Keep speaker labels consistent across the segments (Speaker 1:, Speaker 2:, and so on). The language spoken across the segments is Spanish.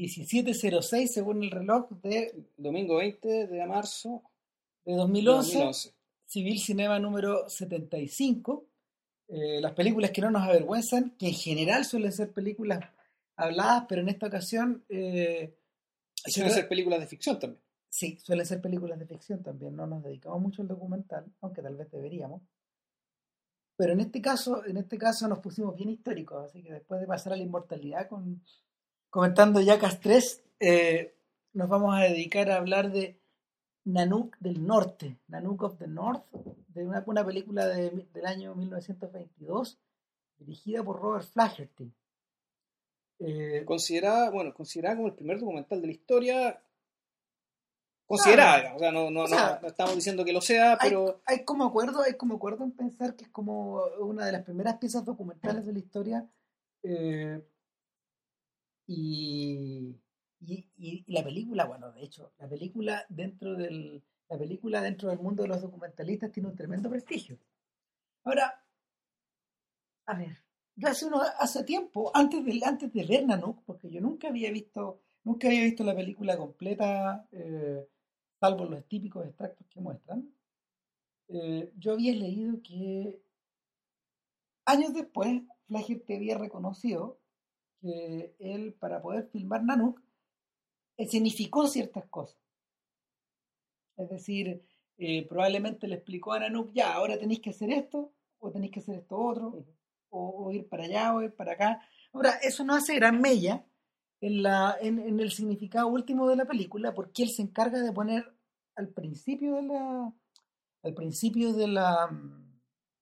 Speaker 1: 17.06 según el reloj de,
Speaker 2: Domingo 20 de marzo
Speaker 1: de
Speaker 2: de
Speaker 1: 2011,
Speaker 2: 2011.
Speaker 1: Civil Cinema número 75. Eh, las películas que no nos avergüenzan, que en general suelen ser películas habladas, pero en esta ocasión eh,
Speaker 2: suelen ser películas de ficción también.
Speaker 1: Sí, suelen ser películas de ficción también, no nos dedicamos mucho al documental, aunque tal vez deberíamos. Pero en este caso, en este caso nos pusimos bien históricos, así que después de pasar a la inmortalidad con, comentando Jackass 3, eh, nos vamos a dedicar a hablar de Nanook del Norte, Nanook of the North, de una, una película de- del año 1922, dirigida por Robert Flaherty. Eh,
Speaker 2: Considerada, bueno, considerada como el primer documental de la historia. Considerada,
Speaker 1: Claro.
Speaker 2: O sea, no, no,
Speaker 1: O sea,
Speaker 2: no, no estamos diciendo que lo sea,
Speaker 1: hay,
Speaker 2: pero.
Speaker 1: hay como acuerdo, hay como acuerdo en pensar que es como una de las primeras piezas documentales de la historia eh, y, y, y- la película, bueno, de hecho, la película dentro del la película dentro del mundo de los documentalistas tiene un tremendo prestigio. Ahora, a ver, yo hace uno, hace tiempo, antes de, antes de ver Nanook, porque yo nunca había visto, nunca había visto la película completa, eh, salvo los típicos extractos que muestran, eh, yo había leído que años después Flaherty había reconocido que él, para poder filmar Nanook, eh, significó ciertas cosas. Es decir, eh, probablemente le explicó a Nanook, ya, ahora tenéis que hacer esto, o tenéis que hacer esto otro, o, o ir para allá, o ir para acá. Ahora, eso no hace gran mella en, la, en, en el significado último de la película, porque él se encarga de poner al principio de la al principio de la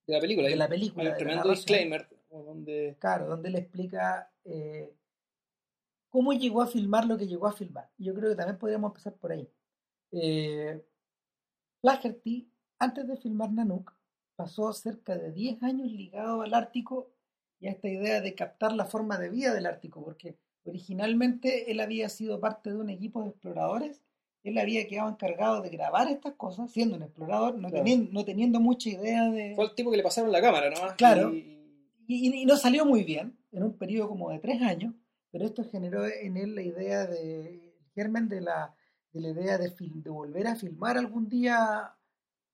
Speaker 2: De la película.
Speaker 1: de la película la
Speaker 2: tremendo disclaimer. Donde,
Speaker 1: claro donde le explica eh, cómo llegó a filmar lo que llegó a filmar yo creo que también podríamos empezar por ahí eh, Flaherty antes de filmar Nanook pasó cerca de 10 años ligado al Ártico y a esta idea de captar la forma de vida del Ártico porque originalmente él había sido parte de un equipo de exploradores él había quedado encargado de grabar estas cosas siendo un explorador no,
Speaker 2: Claro.
Speaker 1: teniendo, no teniendo mucha idea de
Speaker 2: fue el tipo que le pasaron la cámara nomás.
Speaker 1: Claro.
Speaker 2: Y,
Speaker 1: y, y no salió muy bien en un periodo como de tres años, pero esto generó en él la idea de, germen de la, de la idea de, fil- de volver a filmar algún día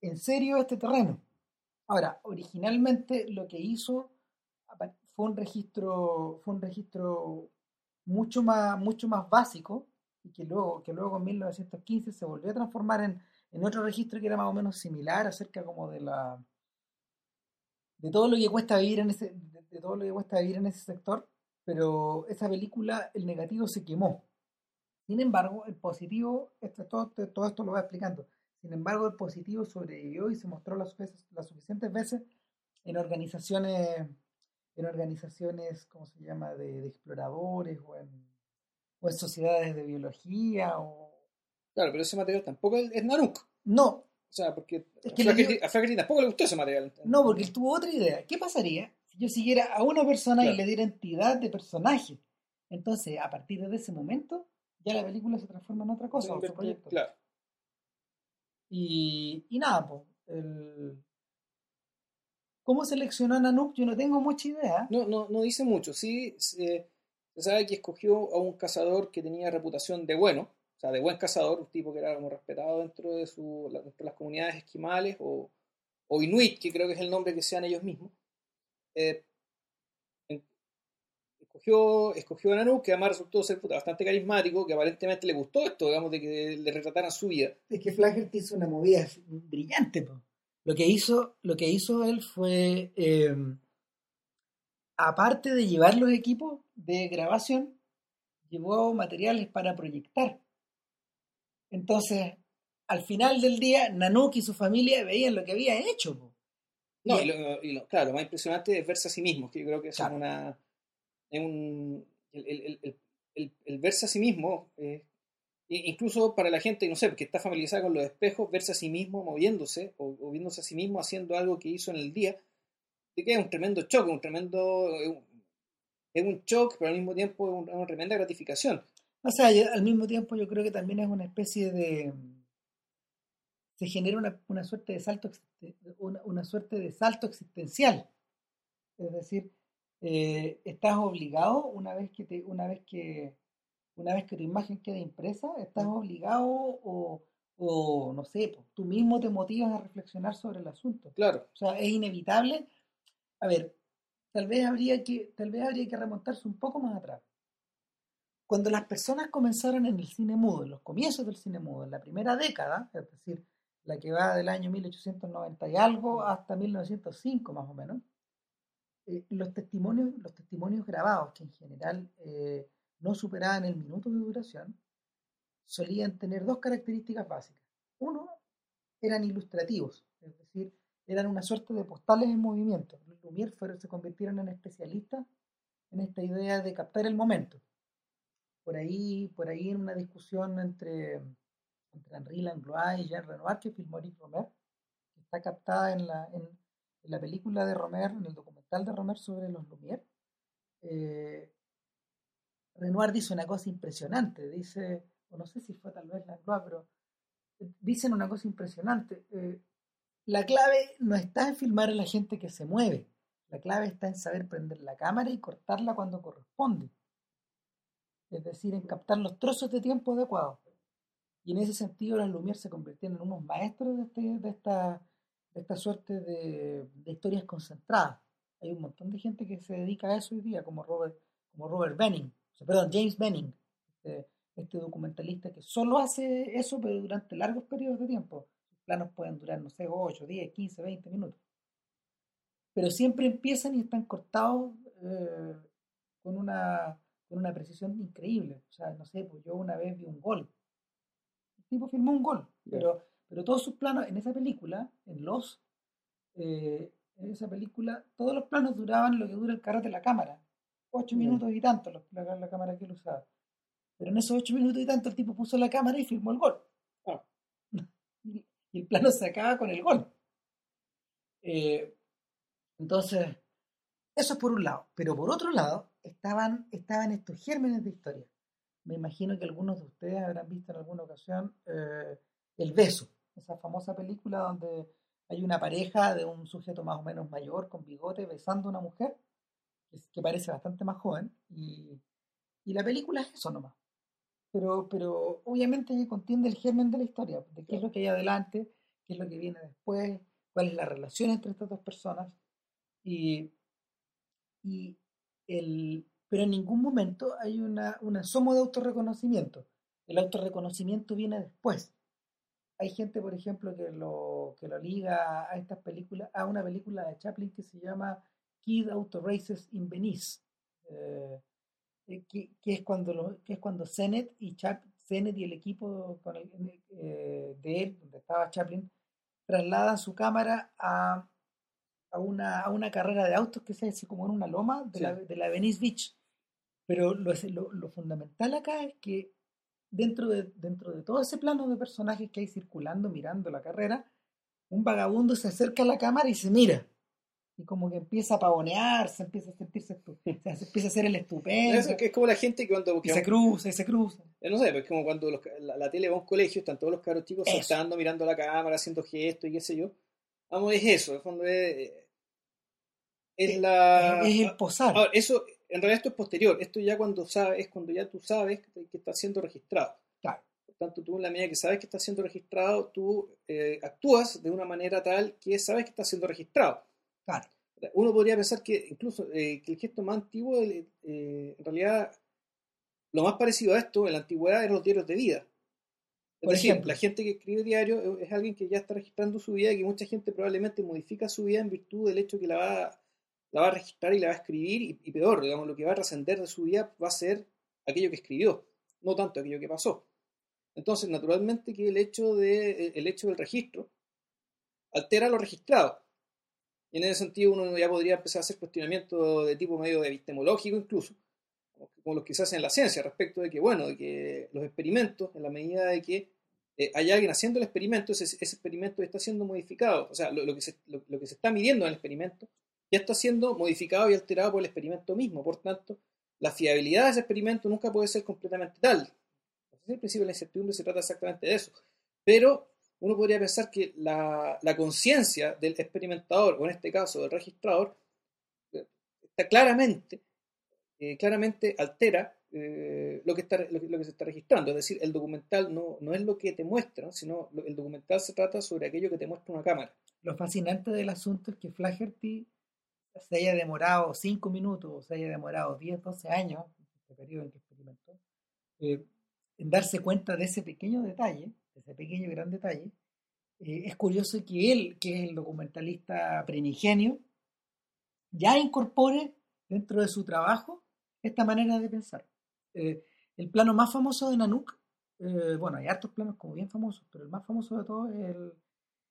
Speaker 1: en serio este terreno. Ahora, originalmente lo que hizo fue un registro, fue un registro mucho más, mucho más básico y que luego, que luego en 1915 se volvió a transformar en, en otro registro que era más o menos similar acerca como de la de todo lo que cuesta vivir en ese de, de todo lo que cuesta vivir en ese sector pero esa película el negativo se quemó sin embargo el positivo esto, todo, todo esto lo va explicando sin embargo el positivo sobrevivió y se mostró las, veces, las suficientes veces en organizaciones en organizaciones ¿cómo se llama? de, de exploradores o en, o en sociedades de biología o
Speaker 2: claro, pero ese material tampoco es, es Nanook.
Speaker 1: no
Speaker 2: O sea, porque
Speaker 1: Es
Speaker 2: a
Speaker 1: que le
Speaker 2: Flaherty-
Speaker 1: dio-
Speaker 2: a Flaherty tampoco le gustó ese material.
Speaker 1: No, porque él tuvo otra idea. ¿Qué pasaría si yo siguiera a una persona
Speaker 2: Claro.
Speaker 1: y le diera entidad de personaje? Entonces, a partir de ese momento, ya la película se transforma en otra cosa,
Speaker 2: Se
Speaker 1: otro proyecto.
Speaker 2: Claro.
Speaker 1: Y, y nada, pues, el... ¿cómo seleccionó a Nanook? Yo no tengo mucha idea.
Speaker 2: No, no, no dice mucho. Sí, se, se sabe que escogió a un cazador que tenía reputación de bueno, sea, de buen cazador, un tipo que era como respetado dentro de, su, dentro de las comunidades esquimales o, o inuit, que creo que es el nombre que sean ellos mismos. Eh, escogió, escogió a Nanook, que además resultó ser bastante carismático, que aparentemente le gustó esto, digamos, de que le retrataran su vida.
Speaker 1: Es que Flaherty hizo una movida brillante. po. Lo que hizo, lo que hizo él fue, eh, aparte de llevar los equipos de grabación, llevó materiales para proyectar. Entonces, al final del día, Nanook y su familia veían lo que había hecho. po.
Speaker 2: No,
Speaker 1: Y-
Speaker 2: y lo, y lo- claro, lo más impresionante es verse a sí mismo, que yo creo que eso
Speaker 1: Claro.
Speaker 2: es una. Es un, el, el- el- el- verse a sí mismo, eh, incluso para la gente, no sé, que está familiarizada con los espejos, verse a sí mismo moviéndose o, o viéndose a sí mismo haciendo algo que hizo en el día, te queda un tremendo choque, un tremendo. Es un, es un shock, pero al mismo tiempo es un- es una tremenda gratificación.
Speaker 1: O sea, yo- al mismo tiempo yo creo que también es una especie de... Se genera una, una suerte de salto una, una suerte de salto existencial. Es decir, eh, estás obligado una vez que te, una vez que, una vez que tu imagen queda impresa, estás obligado o, o, no sé, tú mismo te motivas a reflexionar sobre el asunto.
Speaker 2: Claro.
Speaker 1: O sea, es inevitable. A ver, tal vez habría que, tal vez habría que remontarse un poco más atrás. Cuando las personas comenzaron en el cine mudo, en los comienzos del cine mudo, en la primera década, es decir, la que va del año 1890 y algo hasta 1905 más o menos, eh, los, testimonios, los testimonios grabados, que en general eh, no superaban el minuto de duración, solían tener dos características básicas. Uno, eran ilustrativos, es decir, eran una suerte de postales en movimiento. Los Lumière se convirtieron en especialistas en esta idea de captar el momento. Por ahí, por ahí en una discusión entre, entre Henri Langlois y Jean Renoir que filmó Eric Romer, que está captada en la, en, la película de Romer, en el documental de Romer sobre los Lumière, eh, Renoir dice una cosa impresionante, dice, o no sé si fue tal vez Langlois, pero dicen una cosa impresionante. Eh, la clave no está en filmar a la gente que se mueve, la clave está en saber prender la cámara y cortarla cuando corresponde. Es decir, en captar los trozos de tiempo adecuados. Y en ese sentido, los Lumière se convirtieron en unos maestros de, este, de, esta, de esta suerte de, de, historias concentradas. Hay un montón de gente que se dedica a eso hoy día, como Robert, como Robert Benning, perdón, James Benning, este, este, documentalista que solo hace eso, pero durante largos periodos de tiempo. Sus planos pueden durar, no sé, 8, 10, 15, 20 minutos. Pero siempre empiezan y están cortados eh, con, una, con una precisión increíble. O sea, no sé, pues yo una vez vi un gol. El tipo filmó un gol, pero, pero todos sus planos en esa película, en Los, eh, en esa película, todos los planos duraban lo que dura el carro de la cámara. Ocho minutos y tanto la, la, cámara que él usaba. Pero en esos ocho minutos y tanto el tipo puso la cámara y filmó el gol. Ah. Y, el plano se acaba con el gol. Eh, entonces, eso es por un lado. Pero por otro lado, estaban, estaban estos gérmenes de historia. Me imagino que algunos de ustedes habrán visto en alguna ocasión eh, El Beso, esa famosa película donde hay una pareja de un sujeto más o menos mayor con bigote besando a una mujer que, parece bastante más joven y, y, la película es eso nomás. Pero, pero obviamente contiene el germen de la historia, de qué es lo que hay adelante, qué es lo que viene después, cuál es la relación entre estas dos personas y, y el, pero en ningún momento hay una, un asomo de autorreconocimiento. El autorreconocimiento viene después. Hay gente, por ejemplo, que lo, que lo liga a estas películas, a una película de Chaplin que se llama Kid Auto Races in Venice, eh, eh, que, es cuando lo, que es cuando Zenet y Chap, y el equipo con el, eh, de él, donde estaba Chaplin, trasladan su cámara a a una, a una carrera de autos que se hace como en una loma de, la, de la Venice Beach. Pero lo, lo, fundamental acá es que dentro de, dentro de todo ese plano de personajes que hay circulando, mirando la carrera, un vagabundo se acerca a la cámara y se mira. Y como que empieza a pavonear, se empieza a sentirse, se empieza a hacer el estupendo.
Speaker 2: Es, es como la gente que cuando...
Speaker 1: se cruza, se cruza.
Speaker 2: No sé, es como cuando la, tele va a un colegio, están todos los caros chicos saltando, mirando la cámara, haciendo gestos y qué sé yo. Vamos, es eso, en fondo es, es la...
Speaker 1: Es el posar.
Speaker 2: eso, en realidad esto es posterior. Esto ya cuando sabes, es cuando ya tú sabes que está siendo registrado.
Speaker 1: Claro.
Speaker 2: Por tanto, tú en la medida que sabes que está siendo registrado, tú eh, actúas de una manera tal que sabes que está siendo registrado.
Speaker 1: Claro.
Speaker 2: Uno podría pensar que incluso eh, que el gesto más antiguo, eh, en realidad, lo más parecido a esto en la antigüedad eran los diarios de vida. Es Por decir, ejemplo, la gente que escribe diario es alguien que ya está registrando su vida y que mucha gente probablemente modifica su vida en virtud del hecho que la va la va a registrar y la va a escribir y, peor, digamos, lo que va a trascender de su vida va a ser aquello que escribió, no tanto aquello que pasó. Entonces, naturalmente que el hecho, de, eh, el hecho del registro altera lo registrado. Y en ese sentido uno ya podría empezar a hacer cuestionamientos de tipo medio epistemológico incluso, como los que se hacen en la ciencia, respecto de que, bueno, de que los experimentos, en la medida de que eh, hay alguien haciendo el experimento, ese, experimento está siendo modificado. O sea, lo, que se, lo, que se, está midiendo en el experimento ya está siendo modificado y alterado por el experimento mismo. Por tanto, la fiabilidad de ese experimento nunca puede ser completamente tal. el principio de la incertidumbre se trata exactamente de eso. Pero uno podría pensar que la, conciencia del experimentador, o en este caso del registrador, está claramente, eh, claramente altera eh, lo, que se está registrando. Es decir, el documental no, es lo que te muestra, sino el documental se trata sobre aquello que te muestra una cámara.
Speaker 1: Lo fascinante del asunto es que Flaherty se haya demorado 5 minutos o se haya demorado 10, 12 años, este periodo en que experimentó, eh, en darse cuenta de ese pequeño detalle, de ese pequeño gran detalle. Eh, es curioso que él, que es el documentalista primigenio, ya incorpore dentro de su trabajo esta manera de pensar. Eh, el plano más famoso de Nanook, eh, bueno, hay hartos planos como bien famosos, pero el más famoso de todos es el,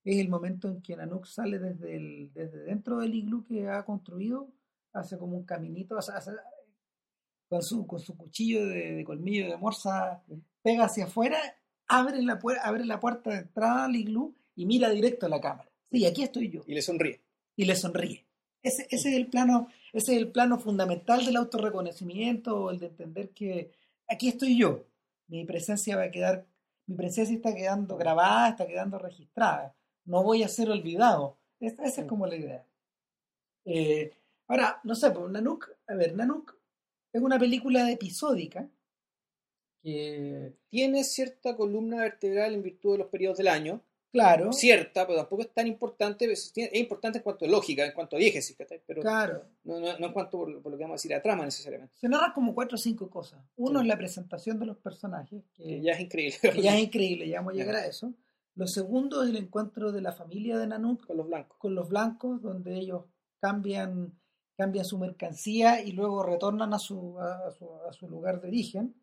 Speaker 1: es el momento en que Nanook sale desde, el, desde dentro del iglú que ha construido, hace como un caminito, hace, hace, con, su, con su cuchillo de, de, colmillo de morsa, pega hacia afuera, abre la, abre la puerta de entrada al iglú y mira directo a la cámara. Sí, aquí estoy yo.
Speaker 2: Y le sonríe.
Speaker 1: Y le sonríe. Ese, ese, es el plano, ese es el plano fundamental del autorreconocimiento, el de entender que aquí estoy yo, mi presencia va a quedar, mi presencia está quedando grabada, está quedando registrada, no voy a ser olvidado. Esa, esa es como la idea. Eh, ahora, no sé, pues Nanook, a ver, Nanook es una película episódica que
Speaker 2: tiene cierta columna vertebral en virtud de los periodos del año,
Speaker 1: Claro.
Speaker 2: Cierta, pero tampoco es tan importante. Es importante en cuanto a lógica, en cuanto a diégesis, pero
Speaker 1: claro.
Speaker 2: no, no, no en cuanto por, por, lo que vamos a decir a trama necesariamente.
Speaker 1: Se narran como cuatro o cinco cosas. Uno sí. es la presentación de los personajes, que,
Speaker 2: que ya es increíble.
Speaker 1: Que ya es increíble, ya vamos a llegar a eso. Lo segundo es el encuentro de la familia de Nanook
Speaker 2: con los blancos.
Speaker 1: Con los blancos, donde ellos cambian, cambian su mercancía y luego retornan a su, a, a su, a su lugar de origen.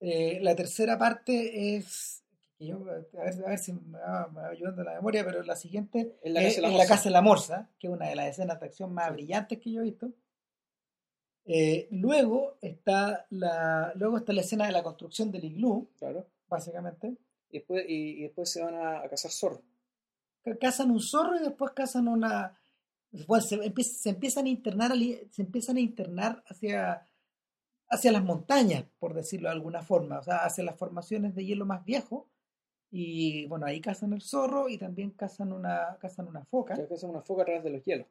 Speaker 1: Eh, la tercera parte es yo, a ver, a ver si me va, me va, ayudando la memoria, pero la siguiente
Speaker 2: en la,
Speaker 1: es en la Casa de la Morsa, que es una de las escenas de acción más brillantes que yo he visto. Eh, luego, está la, luego está la escena de la construcción del iglú,
Speaker 2: claro.
Speaker 1: básicamente.
Speaker 2: Y después, y, y después se van a, a, cazar zorro.
Speaker 1: Cazan un zorro y después cazan una... Después se, empieza, se empiezan a internar, se empiezan a internar hacia, hacia las montañas, por decirlo de alguna forma, o sea, hacia las formaciones de hielo más viejo, y bueno, ahí cazan el zorro y también cazan una, cazan una foca.
Speaker 2: O cazan una foca a través de los hielos.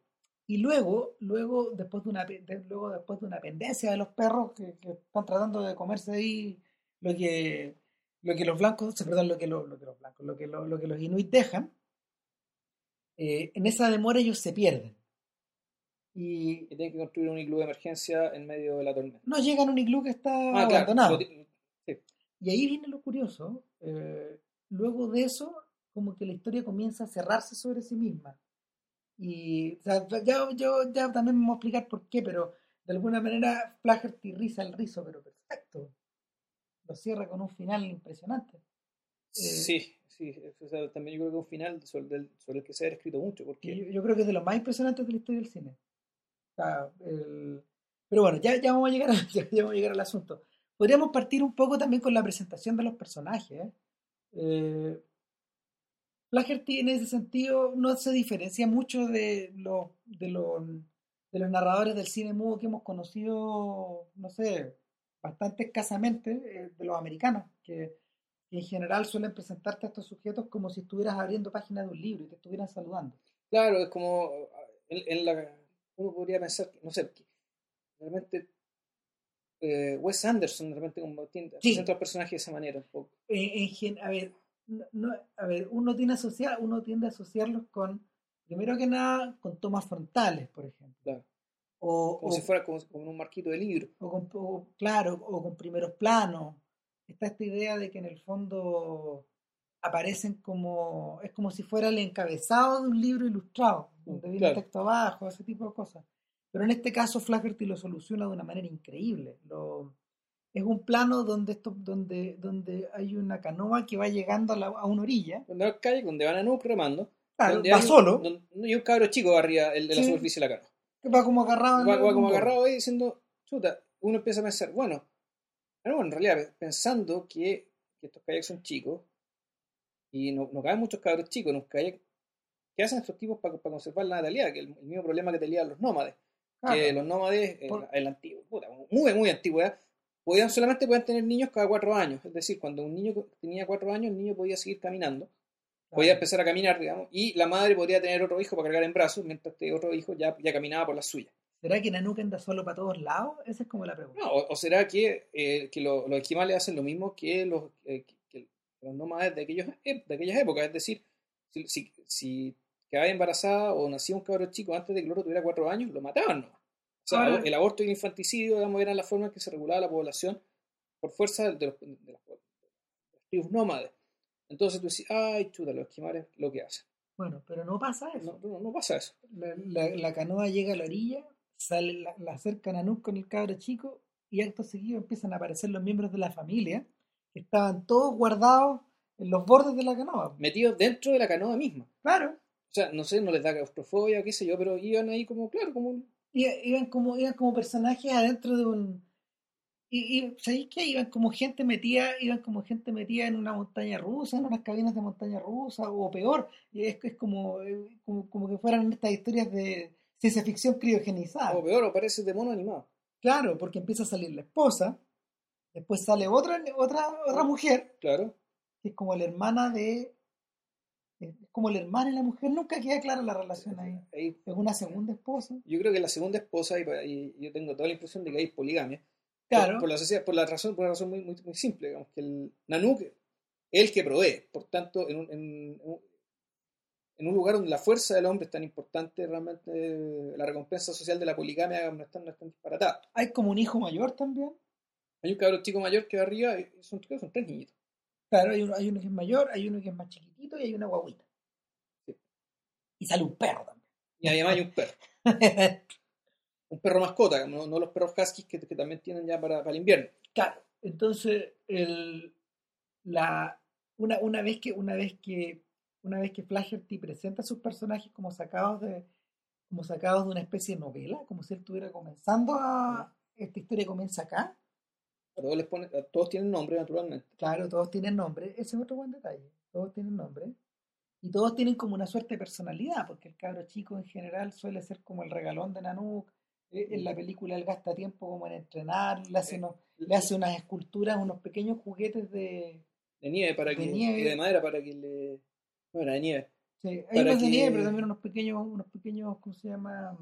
Speaker 1: Y luego, luego, después de una, de, luego, después de una pendencia de los perros que, que, están tratando de comerse ahí lo que, lo que los blancos, perdón, lo que, lo, lo que los blancos, lo que, lo, lo que los inuit dejan, eh, en esa demora ellos se pierden. Y,
Speaker 2: y, tienen que construir un iglú de emergencia en medio de la tormenta.
Speaker 1: No llegan a un iglú que está
Speaker 2: ah,
Speaker 1: abandonado.
Speaker 2: Claro. Sí.
Speaker 1: Y ahí viene lo curioso. Eh, luego de eso, como que la historia comienza a cerrarse sobre sí misma. Y o sea, ya, yo ya también me voy a explicar por qué, pero de alguna manera Flaherty riza el rizo, pero perfecto. Lo cierra con un final impresionante.
Speaker 2: Sí, sí, o sea, también yo creo que es un final sobre el, sobre el que se ha escrito mucho. Porque...
Speaker 1: Yo, yo, creo que es de lo más impresionante de la historia del cine. O sea, el... Pero bueno, ya, ya, vamos a llegar a, ya, ya vamos a llegar al asunto. Podríamos partir un poco también con la presentación de los personajes. ¿eh? Eh, Flaherty en ese sentido no se diferencia mucho de, lo, de, lo, de los narradores del cine mudo que hemos conocido, no sé, bastante escasamente eh, de los americanos, que, en general suelen presentarte a estos sujetos como si estuvieras abriendo páginas de un libro y te estuvieran saludando.
Speaker 2: Claro, es como en, en la, uno podría pensar, no sé, realmente eh, Wes Anderson de repente como tiende,
Speaker 1: sí.
Speaker 2: presenta al personaje de esa manera un poco.
Speaker 1: En, en, a ver, no, a ver, uno tiende a asociar, uno tiende a asociarlos con, primero que nada, con tomas frontales, por ejemplo.
Speaker 2: Claro.
Speaker 1: O,
Speaker 2: como
Speaker 1: o,
Speaker 2: si fuera como, como, un marquito de libro.
Speaker 1: O con, o, claro, o con primeros planos. Está esta idea de que en el fondo aparecen como, es como si fuera el encabezado de un libro ilustrado, donde viene
Speaker 2: claro.
Speaker 1: el texto abajo, ese tipo de cosas. Pero en este caso Flaherty lo soluciona de una manera increíble. Lo, es un plano donde esto, donde, donde hay una canoa que va llegando a, la, a una orilla.
Speaker 2: Donde va calle, donde van a Nuke remando.
Speaker 1: Claro, va solo.
Speaker 2: Donde, y un cabro chico arriba el de la sí. superficie de la canoa.
Speaker 1: Va como agarrado.
Speaker 2: Va, va como agarrado ahí diciendo, chuta, uno empieza a pensar, bueno, bueno en realidad pensando que, que estos kayaks son chicos y no, no caben muchos cabros chicos en un kayak, ¿qué hacen estos tipos para, para conservar la natalidad? Que el, el mismo problema que tenían los nómades. Que los nómades, Por... en, la antigua, puta, muy, muy antigüedad, podían solamente podían tener niños cada cuatro años. Es decir, cuando un niño tenía cuatro años, el niño podía seguir caminando. Podía empezar a caminar, digamos, y la madre podría tener otro hijo para cargar en brazos, mientras este otro hijo ya, ya caminaba por la suya.
Speaker 1: ¿Será que Nanook anda solo para todos lados? Esa es como la pregunta.
Speaker 2: No, o, o será que, eh, que lo- los esquimales hacen lo mismo que los, eh, que- los nómades de, aquellos, ep- de aquellas épocas. Es decir, si, si, si quedaba embarazada o nacía un cabro chico antes de que el otro tuviera cuatro años, lo mataban, ¿no? O sea,
Speaker 1: Ahora-
Speaker 2: el aborto y el infanticidio, digamos, eran las formas en que se regulaba la población por fuerza de, los, de las, de las tribus nómades. Entonces tú decís, ay, chuta, los esquimales lo que hacen.
Speaker 1: Bueno, pero no pasa eso.
Speaker 2: No, no, no pasa eso.
Speaker 1: La, la- la canoa llega a la orilla, sale, la, la acercan a con el cabro chico y acto seguido empiezan a aparecer los miembros de la familia que estaban todos guardados en los bordes de la canoa.
Speaker 2: Metidos dentro de la canoa misma.
Speaker 1: Claro.
Speaker 2: O sea, no sé, no les da claustrofobia, qué sé yo, pero iban ahí como, claro, como
Speaker 1: iban como, iban como personajes adentro de un... Y, y ¿sabéis qué? Iban como gente metida, iban como gente metida en una montaña rusa, en unas cabinas de montaña rusa, o peor, y es, es como, eh, como, como que fueran estas historias de ciencia ficción criogenizada.
Speaker 2: O peor, o parece de mono animado.
Speaker 1: Claro, porque empieza a salir la esposa, después sale otra, otra, otra mujer,
Speaker 2: Claro.
Speaker 1: que es como la hermana de... Es como la hermana y la mujer, nunca queda clara la relación ahí.
Speaker 2: Ahí,
Speaker 1: Es una segunda esposa.
Speaker 2: yo creo que la segunda esposa, y, y yo tengo toda la impresión de que hay poligamia.
Speaker 1: Claro.
Speaker 2: Por, por la, sociedad- por la razón, por una razón muy, muy, muy simple, digamos, que el Nanook es el que provee. Por tanto, en un, en, un- en un lugar donde la fuerza del hombre es tan importante, realmente eh, la recompensa social de la poligamia no es tan, no es tan disparatada.
Speaker 1: Hay como un hijo mayor también.
Speaker 2: Hay un cabrón chico mayor que va arriba, y son, son tres niñitos.
Speaker 1: Claro, hay uno, hay uno que es mayor, hay uno que es más chiquitito y hay una guaguita.
Speaker 2: Sí.
Speaker 1: Y sale un perro
Speaker 2: Y además hay un perro. Un perro mascota, no, no los perros huskies que, que también tienen ya para, para el invierno.
Speaker 1: claro, entonces el, la, una, una vez que una vez que una vez que Flaherty presenta a sus personajes como sacados de como sacados de una especie de novela, como si él estuviera comenzando a esta historia comienza acá.
Speaker 2: A todos, les pone, a todos tienen nombre, naturalmente.
Speaker 1: Claro, todos tienen nombre, ese es otro buen detalle. Todos tienen nombre. Y todos tienen como una suerte de personalidad, porque el cabro chico en general suele ser como el regalón de Nanook. Eh, En la película él gasta tiempo como en entrenar, le hace, unos- le hace unas esculturas, unos pequeños juguetes de...
Speaker 2: de nieve para
Speaker 1: de
Speaker 2: que
Speaker 1: nieve.
Speaker 2: y de madera para que le no era de nieve
Speaker 1: Sí, hay unos de
Speaker 2: que-
Speaker 1: nieve, pero también unos pequeños, unos pequeños, ¿cómo se llama?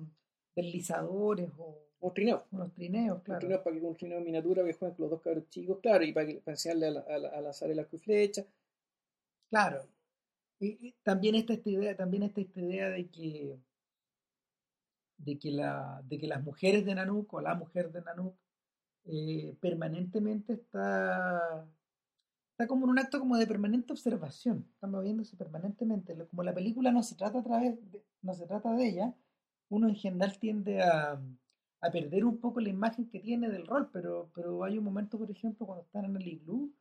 Speaker 1: Deslizadores o
Speaker 2: un trineo
Speaker 1: unos trineos, claro.
Speaker 2: trineo para que un trineo en miniatura que jueguen con los dos cabros chicos claro y para, que, para enseñarle a, la- a, la- a lanzar el arco y flecha
Speaker 1: Claro. Y, y también está esta idea, también está esta idea de que de que la, de que las mujeres de Nanook o la mujer de Nanook eh, permanentemente está está como en un acto como de permanente observación, está moviéndose permanentemente. Como la película no se trata a través de, no se trata de ella, uno en general tiende a, a perder un poco la imagen que tiene del rol, pero, pero hay un momento, por ejemplo, cuando están en el iglú,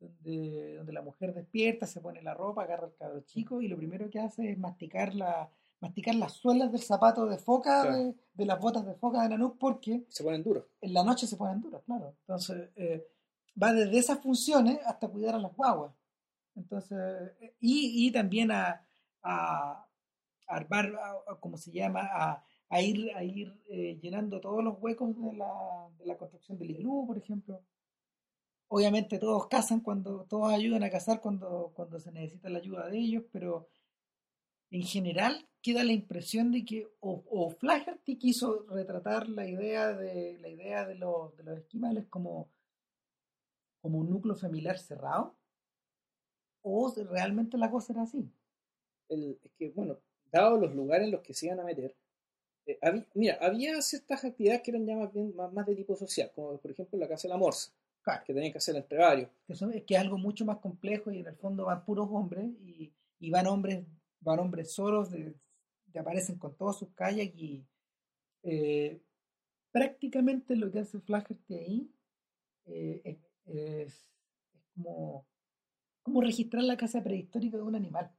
Speaker 1: donde, donde la mujer despierta, se pone la ropa, agarra al cabro chico y lo primero que hace es masticar la masticar las suelas del zapato de foca,
Speaker 2: Claro.
Speaker 1: de, de las botas de foca de Nanook, porque
Speaker 2: se ponen duros
Speaker 1: en la noche se ponen duras, claro. Entonces, eh, va desde esas funciones hasta cuidar a las guaguas. Entonces, eh, y, y también a, a, a armar, a- a- ¿cómo se llama? A, a ir, a ir eh, llenando todos los huecos de la, de la construcción del iglú, por ejemplo. Obviamente todos cazan cuando, todos ayudan a cazar cuando, cuando se necesita la ayuda de ellos, pero en general queda la impresión de que o, o Flaherty quiso retratar la idea de la idea de los, de los esquimales como, como un núcleo familiar cerrado, o realmente la cosa era así.
Speaker 2: El- es que bueno dados los lugares en los que se iban a meter eh, habí- mira había ciertas actividades que eran ya más, bien, más, más de tipo social como por ejemplo la casa de la morsa
Speaker 1: Claro,
Speaker 2: que tenían que hacer entre varios
Speaker 1: que, son- que es algo mucho más complejo y en el fondo van puros hombres y, y van hombres van hombres solos aparecen con todas sus calles y eh, prácticamente lo que hace Flaherty ahí eh, es, como, como registrar la casa prehistórica de un animal.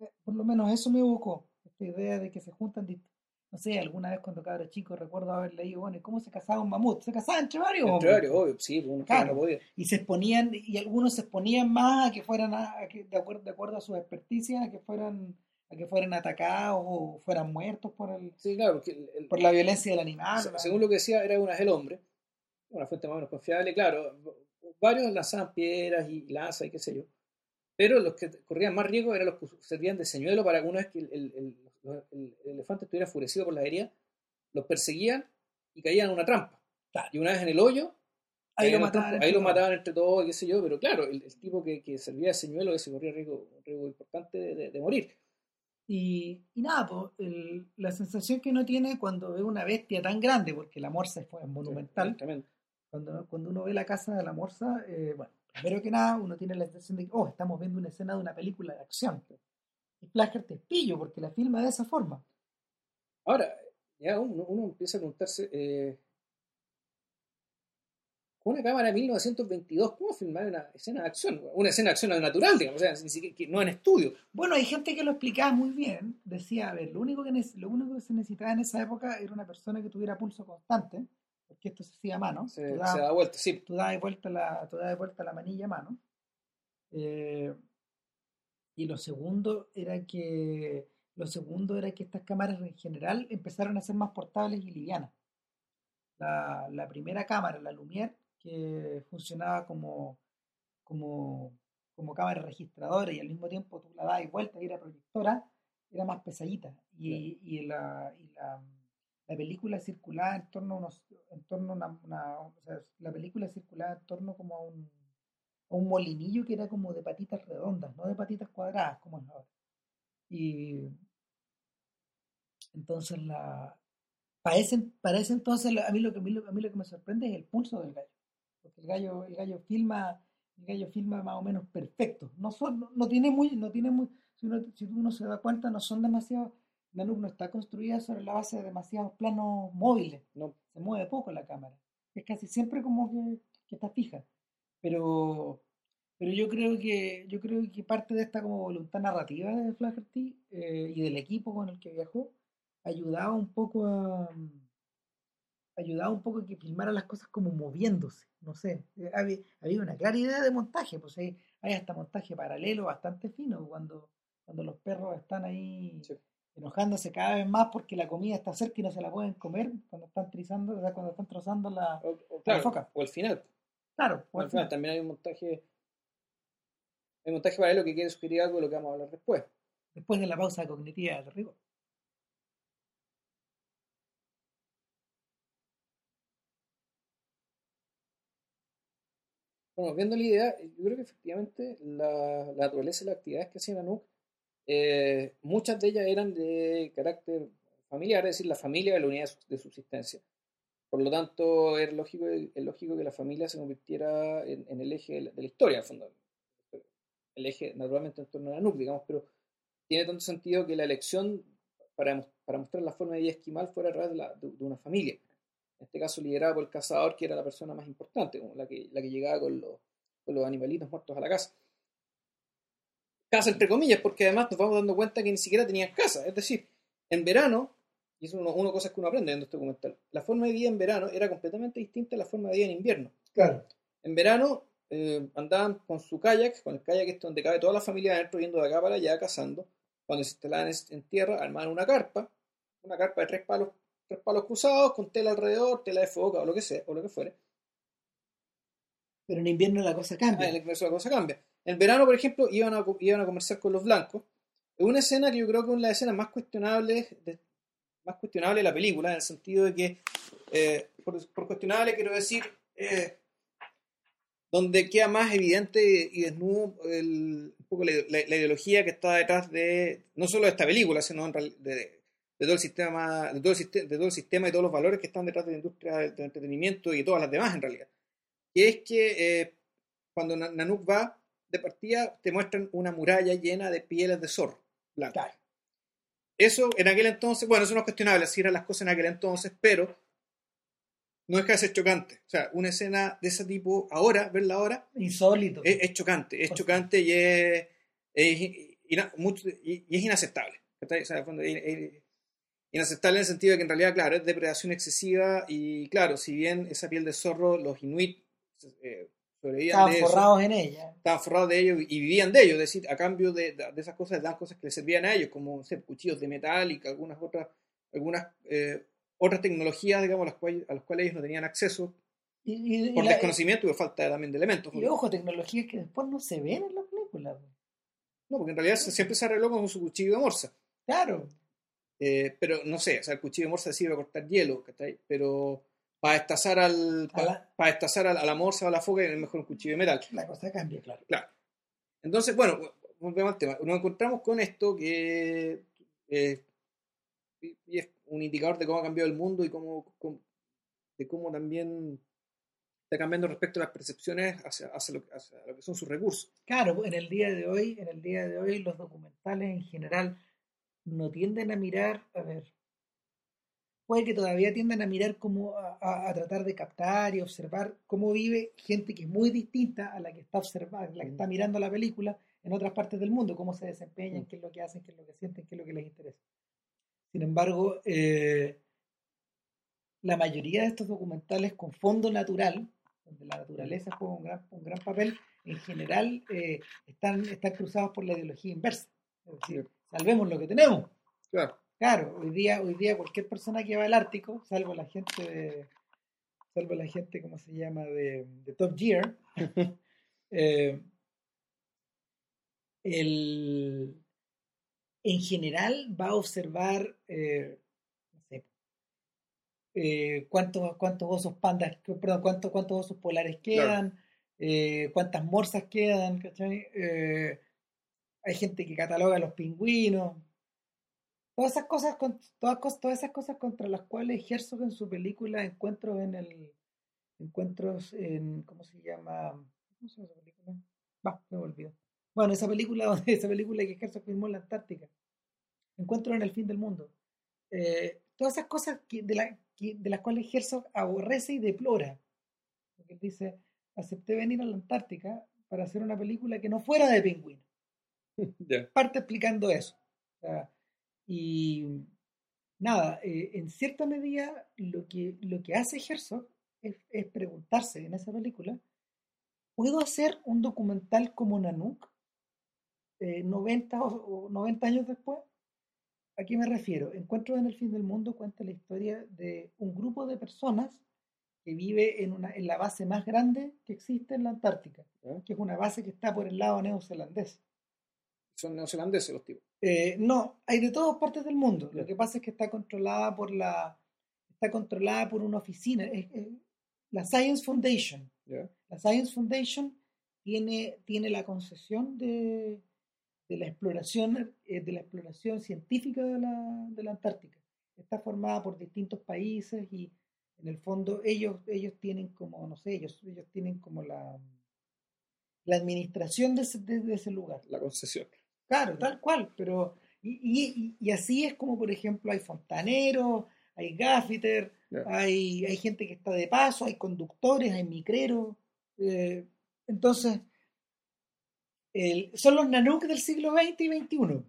Speaker 1: Eh, Por lo menos eso me evocó, esta idea de que se juntan, dist- no sé, alguna vez cuando cabra chico recuerdo haber leído, bueno, ¿y cómo se casaba un mamut? Se casaba entre varios
Speaker 2: entre varios obvio sí uno
Speaker 1: Claro.
Speaker 2: no podía
Speaker 1: y se exponían, y algunos se exponían más a que fueran, a, a que, de, acuerdo, de acuerdo a sus experticias, a que fueran a que fueran atacados o fueran muertos por el,
Speaker 2: sí claro porque el- el-
Speaker 1: por la violencia del animal.
Speaker 2: Se- según lo que decía, era una del hombre, una fuente más o menos confiable, claro, varios lanzaban piedras y lanzas y qué sé yo, pero los que corrían más riesgo eran los que servían de señuelo para vez que el, el- el- el- el elefante estuviera enfurecido por la herida, los perseguían y caían en una trampa.
Speaker 1: Claro.
Speaker 2: Y una vez en el hoyo,
Speaker 1: Ahí lo mataban.
Speaker 2: trampa, ahí lo mataban entre todos, qué sé yo, pero claro, el, el tipo que, que servía de señuelo ese corría riesgo, riesgo importante de, de- de morir.
Speaker 1: Y, y nada, pues, el- la sensación que uno tiene cuando ve una bestia tan grande, porque la morsa fue monumental,
Speaker 2: Tremendo.
Speaker 1: cuando, cuando uno ve la casa de la morsa, eh, bueno, primero que nada, uno tiene la sensación de que, oh, estamos viendo una escena de una película de acción. Y Flacker te pillo porque la filma de esa forma.
Speaker 2: Ahora, ya uno, uno empieza a preguntarse, eh, con una cámara de 1922, ¿cómo filmar una escena de acción? Una escena de acción natural, digamos, o sea, ni siquiera- que no en estudio.
Speaker 1: Bueno, hay gente que lo explicaba muy bien. Decía, a ver, lo único que, lo único que se necesitaba en esa época era una persona que tuviera pulso constante, porque esto se hacía a mano.
Speaker 2: Se,
Speaker 1: Tú dabas-
Speaker 2: se da vuelta, sí.
Speaker 1: tú dabas vuelta la, tú dabas vuelta la manilla a mano. Eh, y lo segundo era que lo segundo era que estas cámaras en general empezaron a ser más portables y livianas. La, la primera cámara, la Lumière, que funcionaba como, como, como cámara registradora y al mismo tiempo tú la dabas vuelta y era proyectora, era más pesadita. Y, y la, y la, la película circulaba en torno a unos, en torno a una, una- o sea, la película circulaba en torno como a un, un molinillo que era como de patitas redondas, no de patitas cuadradas como es ahora. Y entonces la para ese, para ese entonces a mí lo que a mí lo, a mí lo que me sorprende es el pulso del gallo. Porque el gallo, el gallo filma, el gallo filma más o menos perfecto. No son, no, no tiene muy, no tiene muy, si uno, si uno se da cuenta, no son demasiado, Nanook no está construida sobre la base de demasiados planos móviles
Speaker 2: No,
Speaker 1: se mueve poco la cámara. Es casi siempre como que, que está fija. Pero, pero yo creo que yo creo que parte de esta como voluntad narrativa de Flaherty eh, y del equipo con el que viajó ayudaba un poco a ayudaba un poco a que filmara las cosas como moviéndose. No sé, eh, había, había una clara idea de montaje, pues hay, hay hasta montaje paralelo bastante fino cuando, cuando los perros están ahí
Speaker 2: Sí.
Speaker 1: enojándose cada vez más porque la comida está cerca y no se la pueden comer cuando están trizando, o sea, cuando están trozando la...
Speaker 2: o, o claro,
Speaker 1: foca.
Speaker 2: o al final.
Speaker 1: Claro,
Speaker 2: O
Speaker 1: o
Speaker 2: al
Speaker 1: al
Speaker 2: final
Speaker 1: final.
Speaker 2: también hay un montaje. Hay un montaje paralelo que quiere sugerir algo de lo que vamos a hablar después.
Speaker 1: después de la pausa cognitiva de rigor.
Speaker 2: Bueno, viendo la idea, yo creo que efectivamente la, la naturaleza y las actividades que hacía Nanook, eh, muchas de ellas eran de carácter familiar, es decir, la familia era la unidad de de subsistencia. Por lo tanto, es lógico, es lógico que la familia se convirtiera en, en el eje de la, la historia, fondo. El eje, naturalmente, en torno a Nanook, digamos, pero tiene tanto sentido que la elección para, para mostrar la forma de vida esquimal fuera a través de, la- de- de una familia. En este caso, liderada por el cazador, que era la persona más importante, como la que, la que llegaba con los, con los animalitos muertos a la casa. Casa entre comillas, porque además nos vamos dando cuenta que ni siquiera tenían casa. Es decir, en verano, y eso es una, una cosa que uno aprende viendo este documental, la forma de vida en verano era completamente distinta a la forma de vida en invierno.
Speaker 1: Claro.
Speaker 2: En verano eh, andaban con su kayak, con el kayak este donde cabe toda la familia adentro, yendo de acá para allá, cazando. Cuando se instalaban en, en tierra, armaban una carpa, una carpa de tres palos, tres palos cruzados, con tela alrededor, tela de foca o lo que sea, o lo que fuere.
Speaker 1: Pero en invierno la cosa
Speaker 2: Ah,
Speaker 1: cambia.
Speaker 2: en el Congreso la cosa cambia. En verano, por ejemplo, iban a, iban a conversar con los blancos. Es una escena que yo creo que es una de las escenas más cuestionables de, más cuestionable de la película, en el sentido de que, eh, por, por cuestionable quiero decir, eh, donde queda más evidente y desnudo el- un poco la, la- la ideología que está detrás de, no solo de esta película, sino real- de, de todo el sistema, de todo el, de todo el sistema y todos los valores que están detrás de la industria del, entretenimiento y todas las demás en realidad. Que es que eh, cuando Na- Nanook va de partida, te muestran una muralla llena de pieles de zorro.
Speaker 1: Claro.
Speaker 2: Eso en aquel entonces, bueno, eso no es cuestionable, así eran las cosas en aquel entonces, pero no deja de ser chocante. O sea, una escena de ese tipo, ahora, verla ahora,
Speaker 1: Insólito.
Speaker 2: es, es chocante, es chocante y es, y- y es inaceptable. O sea, es inaceptable en el sentido de que en realidad, claro, es depredación excesiva y claro, si bien esa piel de zorro, los inuit eh,
Speaker 1: Estaban
Speaker 2: de eso,
Speaker 1: forrados en ella.
Speaker 2: estaban forrados de ellos y vivían de ellos, es decir, a cambio de, de esas cosas, dan cosas que les servían a ellos, como no sé, cuchillos de metal y algunas otras, algunas eh, otras tecnologías, digamos, a las, cuales, a las cuales ellos no tenían acceso
Speaker 1: Y, y- y
Speaker 2: por
Speaker 1: la-
Speaker 2: desconocimiento y por falta también de elementos.
Speaker 1: y ojo, tecnologías que después no se ven en la película.
Speaker 2: No, porque en realidad se- siempre se arregló con su cuchillo de morsa.
Speaker 1: Claro.
Speaker 2: Eh, pero no sé, o sea, el cuchillo de morsa sirve para cortar hielo, ¿cachai? Pero para destazar al
Speaker 1: A la-
Speaker 2: para, destazar a la, a la morsa o a la foca es mejor un cuchillo de metal.
Speaker 1: La cosa cambia, claro.
Speaker 2: Claro. Entonces, bueno, volvemos al tema. Nos encontramos con esto que eh, y- y es un indicador de cómo ha cambiado el mundo y cómo, cómo- de cómo también está cambiando respecto a las percepciones hacia, hacia lo, hacia lo que son sus recursos.
Speaker 1: Claro, en el día de hoy, en el día de hoy los documentales en general no tienden a mirar, a ver, puede que todavía tiendan a mirar como a, a- a tratar de captar y observar cómo vive gente que es muy distinta a la que está observando, la que está mirando la película en otras partes del mundo, cómo se desempeñan,
Speaker 2: Mm.
Speaker 1: qué es lo que hacen, qué es lo que sienten, qué es lo que les interesa. Sin embargo, eh, la mayoría de estos documentales con fondo natural, donde la naturaleza juega un gran, un gran papel, en general eh, están, están cruzados por la ideología inversa. Es decir, salvemos lo que tenemos.
Speaker 2: Claro.
Speaker 1: Claro, hoy día, hoy día cualquier persona que va al Ártico, salvo la gente de, salvo la gente, ¿cómo se llama? de, de Top Gear, eh, el, en general va a observar, eh, no sé, eh, cuántos, cuántos osos pandas, perdón, cuántos, cuántos osos polares quedan, eh, cuántas morsas quedan, ¿cachai? Eh, hay gente que cataloga los pingüinos, todas esas cosas, con- todas, todas esas cosas contra las cuales Herzog en su película Encuentros en el Encuentros en ¿cómo se llama? ¿Cómo se llama esa película? Va, me olvidó. Bueno, esa película donde esa película que Herzog filmó en la Antártica. Encuentros en el fin del mundo. Eh, todas esas cosas que, de, la- que- de las cuales Herzog aborrece y deplora. Porque él dice, acepté venir a la Antártica para hacer una película que no fuera de pingüino
Speaker 2: Ya.
Speaker 1: parte explicando eso. O sea, y nada, eh, en cierta medida lo que, lo que hace Herzog es, es preguntarse en esa película, ¿puedo hacer un documental como Nanook eh, 90, o, o 90 años después? ¿A qué me refiero? Encuentros en el fin del mundo cuenta la historia de un grupo de personas que vive en, una, en la base más grande que existe en la Antártica, que es una base que está por el lado neozelandés.
Speaker 2: Son neozelandeses los tipos.
Speaker 1: Eh, no, hay de todas partes del mundo. Lo que pasa es que está controlada por la, está controlada por una oficina, es- es la Science Foundation. La Science Foundation tiene, tiene la concesión de, de la exploración, eh, de la exploración científica de la, de la Antártica. Está formada por distintos países y en el fondo ellos, ellos tienen como, no sé, ellos, ellos tienen como la, la administración de ese, de- de ese lugar.
Speaker 2: La concesión.
Speaker 1: Claro, tal cual, pero y, y- y así es como, por ejemplo, hay fontaneros, hay gaffiter,
Speaker 2: Ya.
Speaker 1: hay, hay gente que está de paso, hay conductores, hay micreros. eh, entonces, el- son los Nanook del siglo XX y XXI,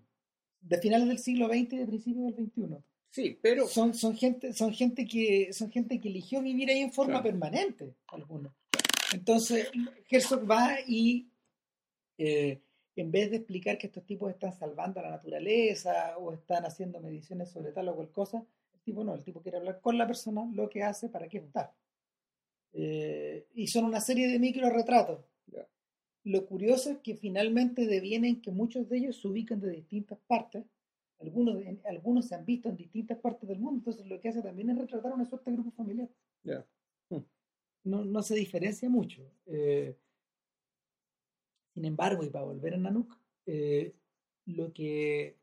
Speaker 1: de finales del siglo XX y de principios del XXI.
Speaker 2: Sí, pero
Speaker 1: Son, son, gente, son, gente que, son gente que eligió vivir ahí en forma
Speaker 2: Claro.
Speaker 1: permanente, algunos. Entonces, Herzog va y eh, en vez de explicar que estos tipos están salvando a la naturaleza o están haciendo mediciones sobre tal o cual cosa, el tipo no, el tipo quiere hablar con la persona, lo que hace, para qué está. Eh, y son una serie de micro retratos. Lo curioso es que finalmente devienen que muchos de ellos se ubican de distintas partes. Algunos, de- algunos se han visto en distintas partes del mundo, entonces lo que hace también es retratar una suerte de grupo familiar
Speaker 2: ya.
Speaker 1: no, no se diferencia mucho. Eh, sin embargo, y para volver a Nanook, eh, lo, que,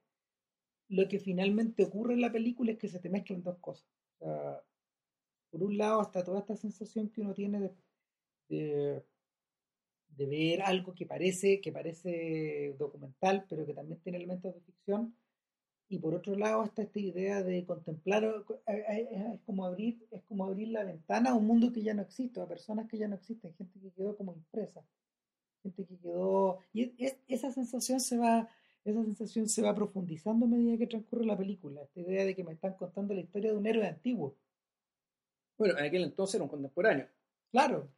Speaker 1: lo que finalmente ocurre en la película es que se te mezclan dos cosas. Por un lado, hasta toda esta sensación que uno tiene de, de, ver algo que parece, que parece documental, pero que también tiene elementos de ficción. Y por otro lado está esta idea de contemplar, eh, eh, es como abrir, es como abrir la ventana a un mundo que ya no existe, a personas que ya no existen, gente que quedó como impresa, gente que quedó, y es- esa sensación se va, esa sensación se va profundizando a medida que transcurre la película, esta idea de que me están contando la historia de un héroe antiguo.
Speaker 2: Bueno, en aquel entonces era un contemporáneo.
Speaker 1: Claro,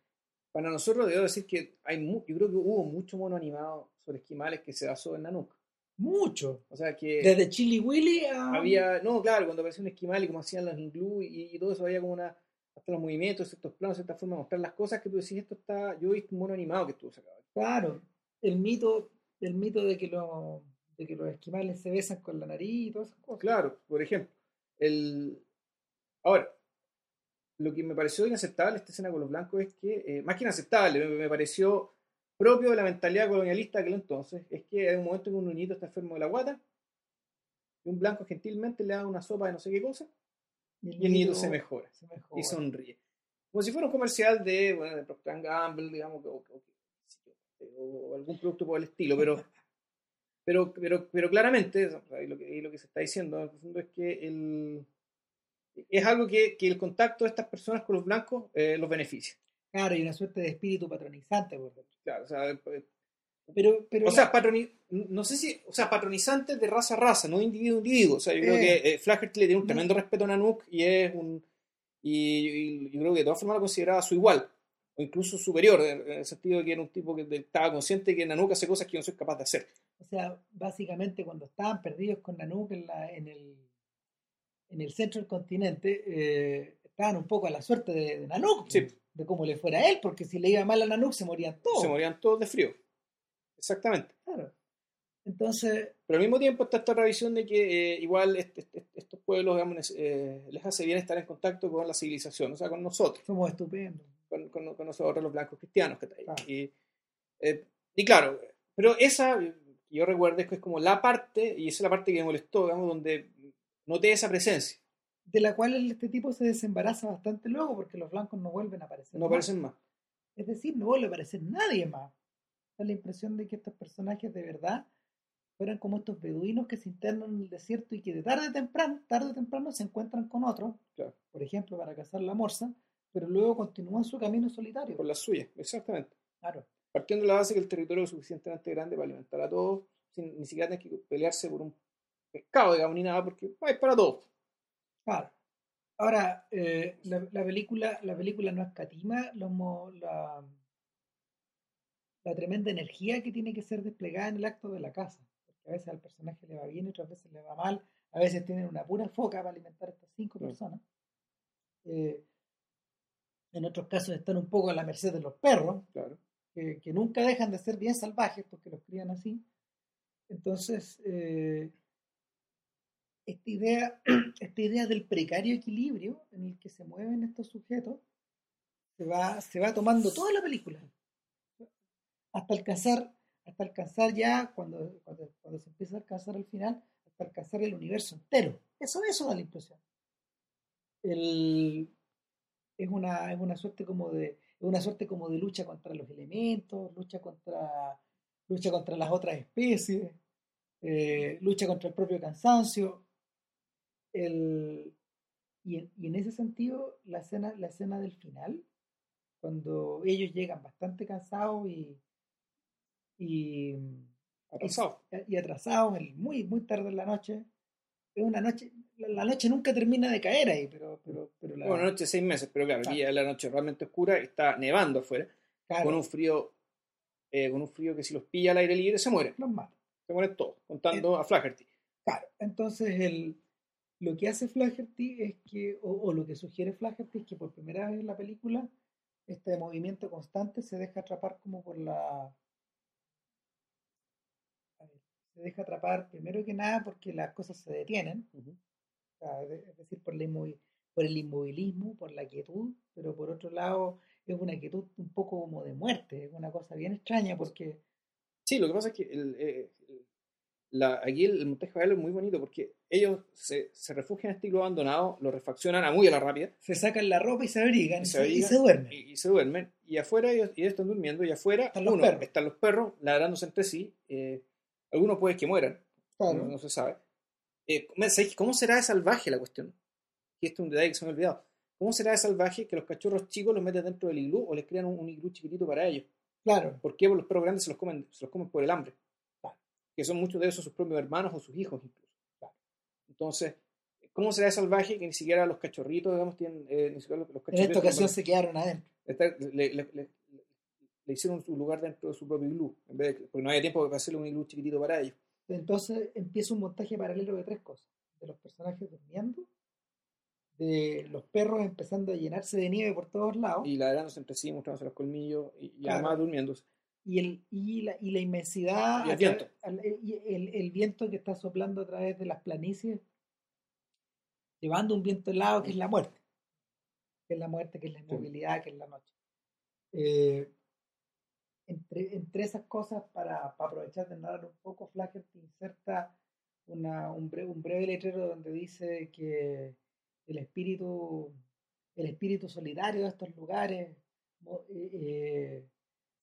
Speaker 2: Para nosotros debo decir que hay mu- yo creo que hubo mucho mono animado sobre esquimales que se basó en Nanook.
Speaker 1: mucho.
Speaker 2: O sea que
Speaker 1: Desde Chili Willy a...
Speaker 2: había, no, claro, cuando apareció un esquimal y como hacían los inglú y, y todo eso, había como una, hasta los movimientos, ciertos planos, cierta forma de mostrar las cosas que tú decís, esto está, yo he visto un mono animado que estuvo sacado.
Speaker 1: Claro, el mito, el mito de que los de que los esquimales se besan con la nariz y todas esas cosas.
Speaker 2: Claro, por ejemplo. El... Ahora, lo que me pareció inaceptable esta escena con los blancos es que, eh, más que inaceptable, me, me pareció propio de la mentalidad colonialista de aquel entonces, es que hay un momento en que un niñito está enfermo de la guata y un blanco gentilmente le da una sopa de no sé qué cosa y el niñito se mejora,
Speaker 1: se mejora.
Speaker 2: y sonríe. Como si fuera un comercial de, bueno, de Procter Gamble, digamos, o, o- o algún producto por el estilo, pero, pero, pero, pero claramente, o sea, y lo, que, y lo que se está diciendo en el fondo es que el, es algo que, que el contacto de estas personas con los blancos eh, los beneficia.
Speaker 1: Claro, y una suerte de espíritu patronizante. Por dentro.
Speaker 2: Claro, o sea, eh,
Speaker 1: Pero, pero
Speaker 2: O sea, patroni- no sé si, o sea, patronizantes de raza a raza, no de individuo a individuo. O sea, yo creo
Speaker 1: Eh.
Speaker 2: que eh, Flaherty le tiene un
Speaker 1: No.
Speaker 2: tremendo respeto a Nanook y es un. Y, y yo creo que de todas formas lo consideraba su igual, o incluso superior, en el sentido de que era un tipo que estaba consciente de que Nanook hace cosas que yo no soy capaz de hacer.
Speaker 1: O sea, básicamente cuando estaban perdidos con Nanook en, la, en, el, en el centro del continente, eh, estaban un poco a la suerte de, de Nanook,
Speaker 2: Sí.
Speaker 1: de cómo le fuera a él, porque si le iba mal a Nanook se morían todos.
Speaker 2: Se morían todos de frío. Exactamente.
Speaker 1: Claro. Entonces,
Speaker 2: Pero al mismo tiempo está esta revisión de que eh, igual este- este- estos pueblos digamos, eh, les hace bien estar en contacto con la civilización, o sea, con nosotros.
Speaker 1: somos estupendos.
Speaker 2: Con, con- con nosotros los blancos cristianos. que
Speaker 1: Claro.
Speaker 2: Y, eh, y claro, pero esa, yo recuerdo, es que es como la parte, y esa es la parte que me molestó, digamos, donde noté esa presencia.
Speaker 1: De la cual este tipo se desembaraza bastante luego, porque los blancos no vuelven a aparecer.
Speaker 2: No aparecen más.
Speaker 1: Es decir, no vuelve a aparecer nadie más. Da la impresión de que estos personajes de verdad fueran como estos beduinos que se internan en el desierto y que de tarde temprano, tarde o temprano se encuentran con otros,
Speaker 2: Claro.
Speaker 1: por ejemplo, para cazar la morsa, pero luego continúan su camino solitario.
Speaker 2: Por las suyas, exactamente.
Speaker 1: Claro.
Speaker 2: Partiendo de la base que el territorio es suficientemente grande para alimentar a todos, sin ni siquiera tener que pelearse por un pescado, digamos, ni nada, porque hay para todos.
Speaker 1: Claro. Ahora, eh, la, la película, la película no escatima la, la tremenda energía que tiene que ser desplegada en el acto de la caza. Porque a veces al personaje le va bien otras veces le va mal. A veces tienen una pura foca para alimentar a estas cinco personas. Eh, en otros casos están un poco a la merced de los perros,
Speaker 2: Claro.
Speaker 1: que, que nunca dejan de ser bien salvajes porque los crían así. Entonces, eh, esta, idea, esta idea del precario equilibrio en el que se mueven estos sujetos se va, se va tomando toda la película. Hasta alcanzar, hasta alcanzar ya, cuando, cuando, cuando se empieza a alcanzar al final, hasta alcanzar el universo entero. Eso, eso da la impresión. El, es una, es una suerte como de, una suerte como de lucha contra los elementos, lucha contra, lucha contra las otras especies, eh, lucha contra el propio cansancio. El, y, en, y en ese sentido, la escena, la escena del final, cuando ellos llegan bastante cansados y, y,
Speaker 2: Atrasado.
Speaker 1: y atrasados, el- muy, muy tarde en la noche, es una noche, la, noche nunca termina de caer ahí, pero, pero, pero la,
Speaker 2: Bueno, noche de seis meses, pero claro, aquí ya es la noche realmente oscura, está nevando afuera,
Speaker 1: claro,
Speaker 2: con un frío, eh, con un frío que si los pilla al aire libre se mueren,
Speaker 1: los mata.
Speaker 2: se mueren todos, contando a Flaherty.
Speaker 1: Claro, entonces el, lo que hace Flaherty es que, o, o lo que sugiere Flaherty es que por primera vez en la película, este movimiento constante se deja atrapar como por la... se deja atrapar primero que nada porque las cosas se detienen,
Speaker 2: Ujú.
Speaker 1: o sea, es decir, por, la por el inmovilismo, por la quietud, pero por otro lado es una quietud un poco como de muerte, es una cosa bien extraña porque
Speaker 2: Sí, lo que pasa es que el, eh, la, aquí el, el montaje es muy bonito porque ellos se, se refugian en estilo abandonado, lo refaccionan a muy a la rápida
Speaker 1: se sacan la ropa y se abrigan
Speaker 2: Y se
Speaker 1: se, y
Speaker 2: abrigan,
Speaker 1: se duermen.
Speaker 2: y, y se duermen. Y afuera ellos, ellos están durmiendo y afuera
Speaker 1: Están los
Speaker 2: uno,
Speaker 1: perros.
Speaker 2: están los perros ladrándose entre sí. eh, algunos puede que mueran,
Speaker 1: Claro.
Speaker 2: no, no se sabe. Eh, ¿cómo- ¿sabéis ¿Cómo será de salvaje la cuestión? Y esto es un detalle que se me ha olvidado. ¿Cómo será de salvaje que los cachorros chicos los meten dentro del iglú o les crean un, un iglú chiquitito para ellos?
Speaker 1: Claro.
Speaker 2: ¿Por qué? Porque los perros grandes se los comen, se los comen por el hambre.
Speaker 1: Claro.
Speaker 2: Que son muchos de esos sus propios hermanos o sus hijos incluso. Entonces, ¿cómo será de salvaje que ni siquiera los cachorritos, digamos, tienen, eh, ni siquiera los, los
Speaker 1: En esta
Speaker 2: cachorritos
Speaker 1: ocasión se quedaron adentro.
Speaker 2: Le, le- le- le hicieron su lugar dentro de su propio iglú, en vez de, porque no había tiempo para hacerle un iglú chiquitito para ellos.
Speaker 1: Entonces empieza un montaje paralelo de tres cosas. De los personajes durmiendo, de los perros empezando a llenarse de nieve por todos lados,
Speaker 2: Y ladrándose entre sí, mostrándose los colmillos y, y
Speaker 1: Claro.
Speaker 2: además durmiéndose.
Speaker 1: y, el, y, la, y la inmensidad,
Speaker 2: Y el viento.
Speaker 1: al- y el, el viento que está soplando a través de las planicies, llevando un viento helado que es la muerte, que es la muerte, que es la inmovilidad, que es la noche. Eh, entre, entre esas cosas, para, para aprovechar de narrar un poco, Flaherty inserta una, un, breve, un breve letrero donde dice que el espíritu, el espíritu solidario de estos lugares eh, eh,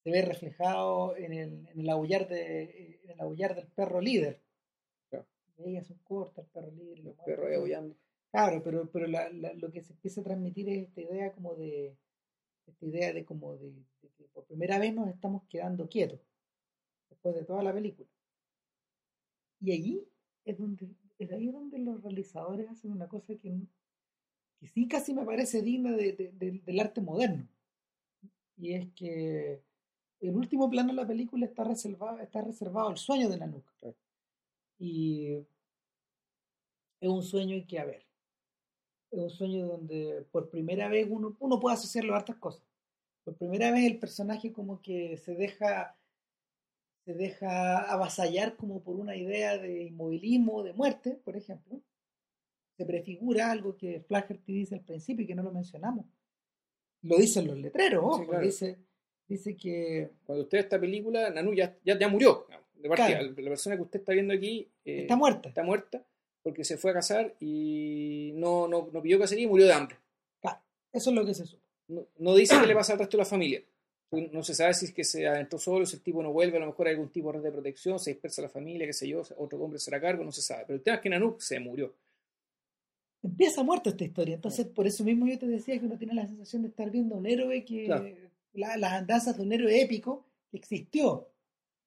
Speaker 1: se ve reflejado en el, en el aullar de, en el aullar del perro líder.
Speaker 2: Claro.
Speaker 1: Ella es un corta el perro líder.
Speaker 2: ahí
Speaker 1: todo.
Speaker 2: aullando.
Speaker 1: Claro, pero, pero la- la- lo que se empieza a transmitir es esta idea como de esta idea de como de, de que por primera vez nos estamos quedando quietos después de toda la película. Y allí es donde es ahí donde los realizadores hacen una cosa que, que sí casi me parece digna de- de- de- del arte moderno. Y es que el último plano de la película está reservado, está reservado al sueño de Nanook. Y es un sueño que, a ver, es un sueño donde por primera vez uno, uno puede asociarlo a hartas cosas. Por primera vez el personaje como que se deja se deja avasallar como por una idea de inmovilismo, de muerte, por ejemplo. Se prefigura algo que Flaherty dice al principio y que no lo mencionamos. Lo dicen los letreros, ojo,
Speaker 2: claro.
Speaker 1: dice, dice que
Speaker 2: Cuando usted ve esta película, Nanu ya, ya, ya murió. digamos, De partida.
Speaker 1: Claro.
Speaker 2: La persona que usted está viendo aquí eh,
Speaker 1: está muerta.
Speaker 2: está muerta porque se fue a casar y no, no, no pidió cacería y murió de hambre.
Speaker 1: Claro, eso es lo que se supo.
Speaker 2: No, no dice qué le pasa al resto de la familia. No se sabe si es que se adentró solo, si el tipo no vuelve, a lo mejor hay algún tipo de red de protección, se dispersa la familia, qué sé yo, otro hombre será cargo, no se sabe. Pero el tema es que Nanook se murió.
Speaker 1: Empieza muerta esta historia, entonces por eso mismo yo te decía que uno tiene la sensación de estar viendo a un héroe que
Speaker 2: Claro.
Speaker 1: la- las andanzas de un héroe épico que existió,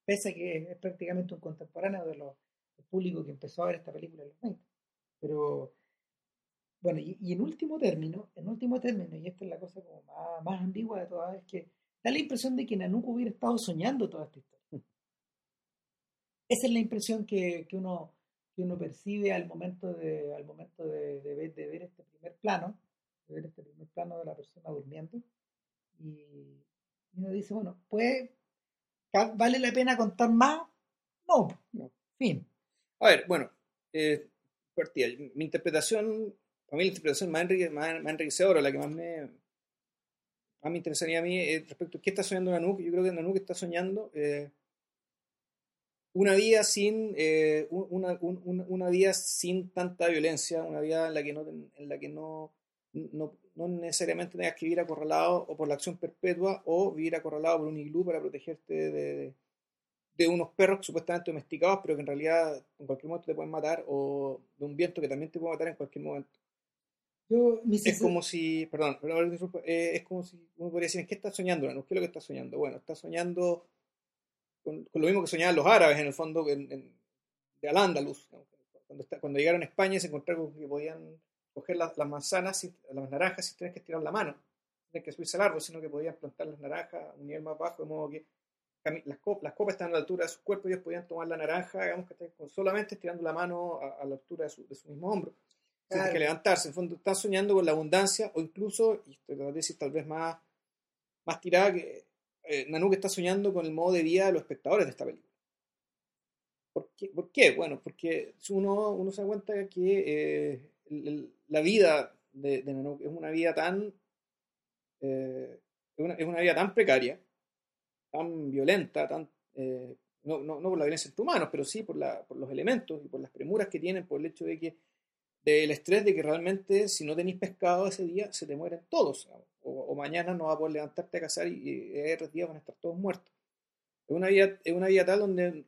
Speaker 1: pese a que es prácticamente un contemporáneo de lo del público que empezó a ver esta película en los 20. Pero bueno, y, y en último término, en último término, y esta es la cosa como más, más ambigua de todas, es que da la impresión de que Nanook hubiera estado soñando toda esta historia. Esa es la impresión que, que uno que uno percibe al momento de al momento de, de ver, de ver este primer plano, de ver este primer plano de la persona durmiendo y, uno dice, bueno, pues ¿ca- ¿vale la pena contar más? No,
Speaker 2: No.
Speaker 1: fin.
Speaker 2: A ver, bueno, eh, partida. Mi interpretación, para mí la interpretación más, enrique- más, más enriquecedora, la que más me, más me interesaría a mí es respecto a qué está soñando Nanook. Yo creo que Nanook está soñando eh, una vida sin eh, un- una, un- una- vida sin tanta violencia, una vida en la que no, en la que no, no, no necesariamente tengas que vivir acorralado o por la acción perpetua o vivir acorralado por un iglú para protegerte de- de unos perros supuestamente domesticados, pero que en realidad en cualquier momento te pueden matar, o de un viento que también te puede matar en cualquier momento.
Speaker 1: Yo,
Speaker 2: Es como si, perdón, eh, es como si uno podría decir, ¿qué está soñando? Nano? ¿Qué es lo que está soñando? Bueno, está soñando con, con lo mismo que soñaban los árabes en el fondo en, en- de Al-Ándalus. ¿no? Cuando, está- cuando llegaron a España se encontraron con que podían coger las, las manzanas, sin- las naranjas sin tener que estirar la mano, sin tener que subirse al árbol, sino que podían plantar las naranjas a un nivel más bajo, de modo que las, cop- las copas estaban a la altura de sus cuerpos y ellos podían tomar la naranja, digamos que con solamente estirando la mano a, a la altura de su, de su mismo hombro.
Speaker 1: Claro.
Speaker 2: que levantarse, en el fondo están soñando con la abundancia o incluso, y esto es una tesis tal vez más, más tirada, que eh, Nanook está soñando con el modo de vida de los espectadores de esta película. ¿Por qué? ¿Por qué? Bueno, porque uno, uno se da cuenta que eh, el- el- la vida de, de Nanook es una vida tan eh, es, una, es una vida tan precaria, tan violenta, tan eh, no, no, no por la violencia entre humanos, pero sí por, la, por los elementos y por las premuras que tienen, por el hecho de que del estrés de que realmente si no tenéis pescado ese día se te mueren todos o, mañana no vas a poder levantarte a cazar y, y hay días van a estar todos muertos es una vida, es una vida tal donde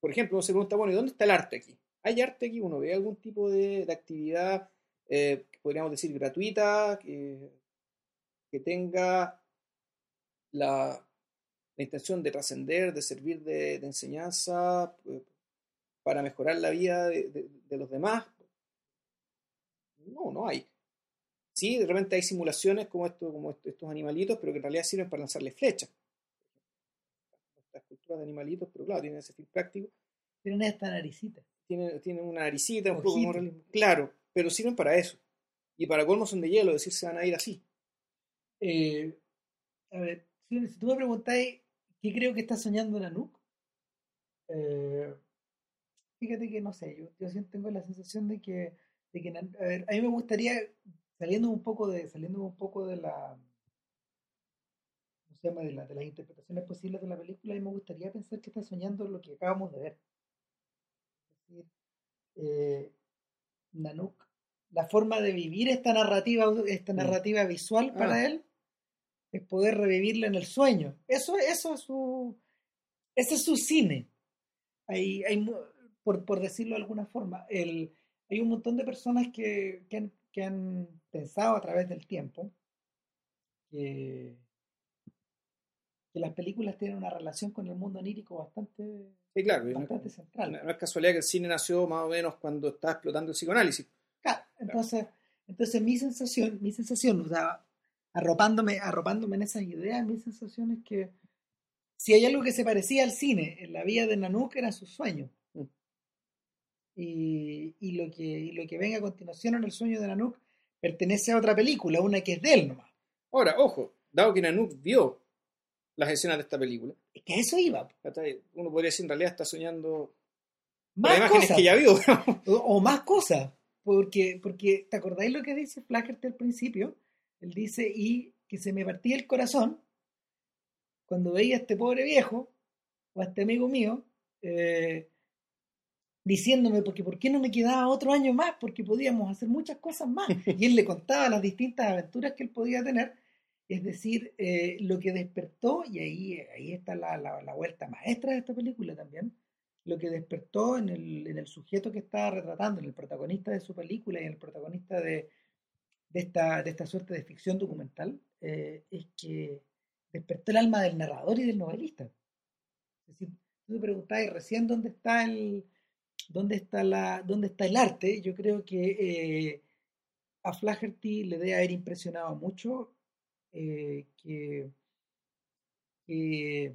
Speaker 2: por ejemplo uno se pregunta bueno ¿y dónde está el arte aquí? ¿hay arte aquí? ¿uno ve algún tipo de, de actividad eh, podríamos decir gratuita que, que tenga la, la intención de trascender, de servir de, de enseñanza eh, para mejorar la vida de- de los demás no, no hay. Sí, de repente hay simulaciones como, esto, como est- estos animalitos, pero que en realidad sirven para lanzarles flechas. Estas culturas de animalitos, pero claro, tienen ese fin práctico.
Speaker 1: Tienen esta naricita.
Speaker 2: Tienen, tienen una naricita, un poco como realismo. Claro, pero sirven para eso. Y para colmo son de hielo, es decir, se van a ir así.
Speaker 1: Eh, a ver, si, tú me preguntáis ¿Qué creo que está soñando Nanook? Eh, fíjate que no sé, yo, yo siempre tengo la sensación de que, de que a, ver, a mí me gustaría, saliendo un poco de, saliendo un poco de la ¿cómo se llama? de, la, de las interpretaciones posibles de la película, a mí me gustaría pensar que está soñando lo que acabamos de ver. Es decir, eh, Nanook, la forma de vivir esta narrativa, esta narrativa visual para
Speaker 2: Ah.
Speaker 1: él es poder revivirla en el sueño. Eso, eso es su, ese es su cine. Hay, hay, por, por decirlo de alguna forma, el, hay un montón de personas que, que han, que han pensado a través del tiempo que, que las películas tienen una relación con el mundo onírico bastante,
Speaker 2: Sí, claro. y No,
Speaker 1: bastante central.
Speaker 2: no- no es casualidad que el cine nació más o menos cuando estaba explotando el psicoanálisis.
Speaker 1: Claro, entonces, entonces mi sensación, mi sensación, o sea, arropándome, arropándome en esas ideas, mi sensación es que si hay algo que se parecía al cine en la vida de Nanook eran sus sueños. Y, y lo que, y lo que venga a continuación en el sueño de Nanook pertenece a otra película, una que es de él nomás.
Speaker 2: Ahora, ojo, dado que Nanook vio las escenas de esta película,
Speaker 1: Es que a eso iba.
Speaker 2: uno podría decir en realidad está soñando
Speaker 1: Más
Speaker 2: las imágenes
Speaker 1: cosas.
Speaker 2: que ya vio.
Speaker 1: O, o más cosas. Porque, porque, ¿te acordáis lo que dice Flaherty al principio? Él dice, y que se me partía el corazón cuando veía a este pobre viejo, o a este amigo mío, eh, diciéndome, porque ¿por qué no me quedaba otro año más? Porque podíamos hacer muchas cosas más. Y él le contaba las distintas aventuras que él podía tener. Es decir, eh, lo que despertó, y ahí, ahí está la, la- la vuelta maestra de esta película también, lo que despertó en el, en el sujeto que estaba retratando, en el protagonista de su película y en el protagonista de, de, esta, de esta suerte de ficción documental, eh, es que despertó el alma del narrador y del novelista. Es decir, tú te preguntabas recién dónde está el, dónde está la, dónde está el arte. Yo creo que eh, a Flaherty le debe haber impresionado mucho eh, que, que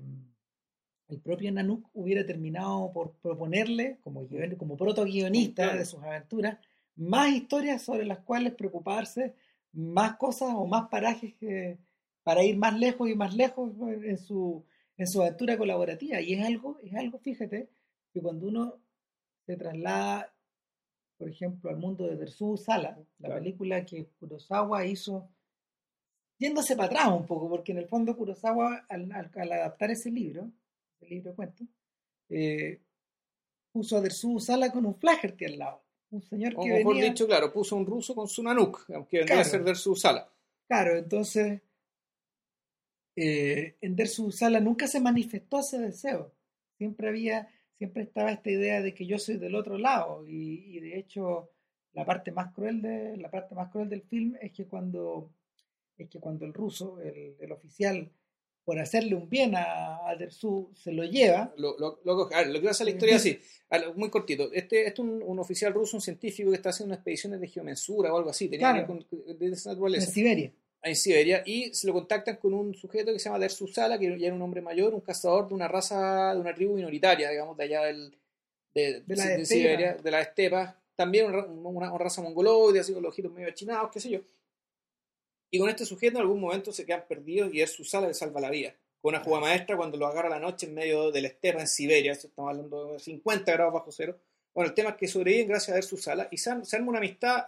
Speaker 1: el propio Nanook hubiera terminado por proponerle, como, como proto-guionista de sus aventuras, más historias sobre las cuales preocuparse, más cosas o más parajes que- para ir más lejos y más lejos en su, en su aventura colaborativa. Y es algo, es algo, fíjate, que cuando uno se traslada, por ejemplo, al mundo de Tetsuo Sala, la
Speaker 2: Claro.
Speaker 1: película que Kurosawa hizo, yéndose para atrás un poco, porque en el fondo Kurosawa, al, al- al adaptar ese libro, ese libro de cuentos, eh, puso a Tetsuo Sala con un Flaherty al lado. Un señor
Speaker 2: O
Speaker 1: que
Speaker 2: mejor
Speaker 1: venía...
Speaker 2: dicho, claro, puso un ruso con su Nanook, aunque vendría a ser de su sala.
Speaker 1: Claro, entonces eh, en Dersu Sala nunca se manifestó ese deseo. Siempre había, siempre estaba esta idea de que yo soy del otro lado. Y, y de hecho, la parte más cruel de, la parte más cruel del film es que cuando es que cuando el ruso, el, el oficial, por hacerle un bien a, a Dersu, se lo lleva.
Speaker 2: Lo, lo, lo, a ver, lo que pasa en la historia es así, muy cortito. Este, este es un, un oficial ruso, un científico que está haciendo unas expediciones de geomensura o algo así, tenía
Speaker 1: Claro.
Speaker 2: que de esa
Speaker 1: En
Speaker 2: naturaleza,
Speaker 1: Siberia.
Speaker 2: En Siberia, y se lo contactan con un sujeto que se llama Dersu Sala, que ya era un hombre mayor, un cazador de una raza, de una tribu minoritaria, digamos, de allá del, de,
Speaker 1: De la
Speaker 2: de
Speaker 1: estepa.
Speaker 2: Siberia, de la estepa, también una, una- una raza mongoloide, así con los ojitos medio achinados, qué sé yo. Y con este sujeto en algún momento se quedan perdidos y Dersu Sala le salva la vida. Con una jugada maestra cuando lo agarra la noche en medio de la estepa en Siberia, estamos hablando de 50 grados bajo cero. Bueno, el tema es que sobreviven gracias a Dersu Sala y se, se arma una amistad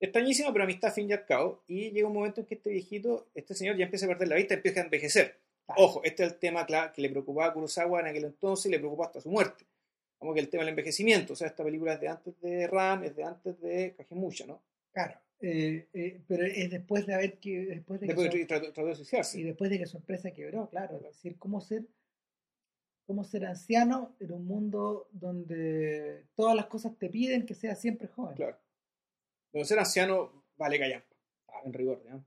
Speaker 2: extrañísima, pero amistad fin y al cabo. Y llega un momento en que este viejito, este señor ya empieza a perder la vista, empieza a envejecer.
Speaker 1: Claro.
Speaker 2: Ojo, este es el tema que le preocupaba a Kurosawa en aquel entonces y le preocupó hasta su muerte. Como que el tema del envejecimiento. O sea, esta película es de antes de Ram, es de antes de Kagemusha, ¿no?
Speaker 1: Claro. eh, eh, pero es después de haber que después de que
Speaker 2: Después
Speaker 1: su-
Speaker 2: de trató, trató de suicidarse.
Speaker 1: y después de que su empresa quebró, claro, es decir, cómo ser, cómo ser anciano en un mundo donde todas las cosas te piden que seas siempre joven.
Speaker 2: Claro. Pero ser anciano vale callampa. Ah, en rigor, digamos.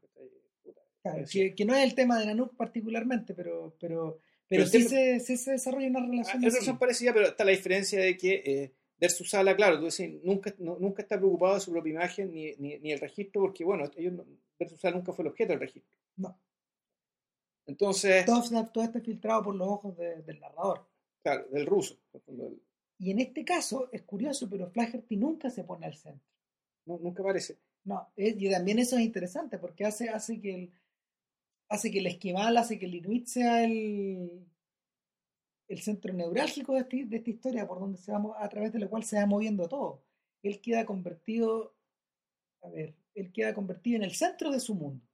Speaker 1: Claro, que, que no es el tema de Nanook particularmente, pero, pero, pero sí, se, sí se desarrolla una
Speaker 2: Ah,
Speaker 1: relación
Speaker 2: Es
Speaker 1: así.
Speaker 2: razón parecida, pero está la diferencia de que eh, Dersu Sala, claro, tú decís, nunca, no- nunca está preocupado de su propia imagen ni, ni, ni el registro, porque bueno, ellos no- Sala nunca fue el objeto del registro.
Speaker 1: No,
Speaker 2: Entonces,
Speaker 1: todo, está- todo está filtrado por los ojos de- del narrador.
Speaker 2: claro, del ruso.
Speaker 1: Y en este caso es curioso, pero Flaherty nunca se pone al centro.
Speaker 2: No- nunca aparece.
Speaker 1: No, es- y también eso es interesante porque hace, hace que el hace que el esquimal, hace que el inuit sea el el centro neurálgico de, este- de esta historia, por donde se va, a través de la cual se va moviendo todo. Él queda convertido, a ver, él queda convertido en el centro de su mundo.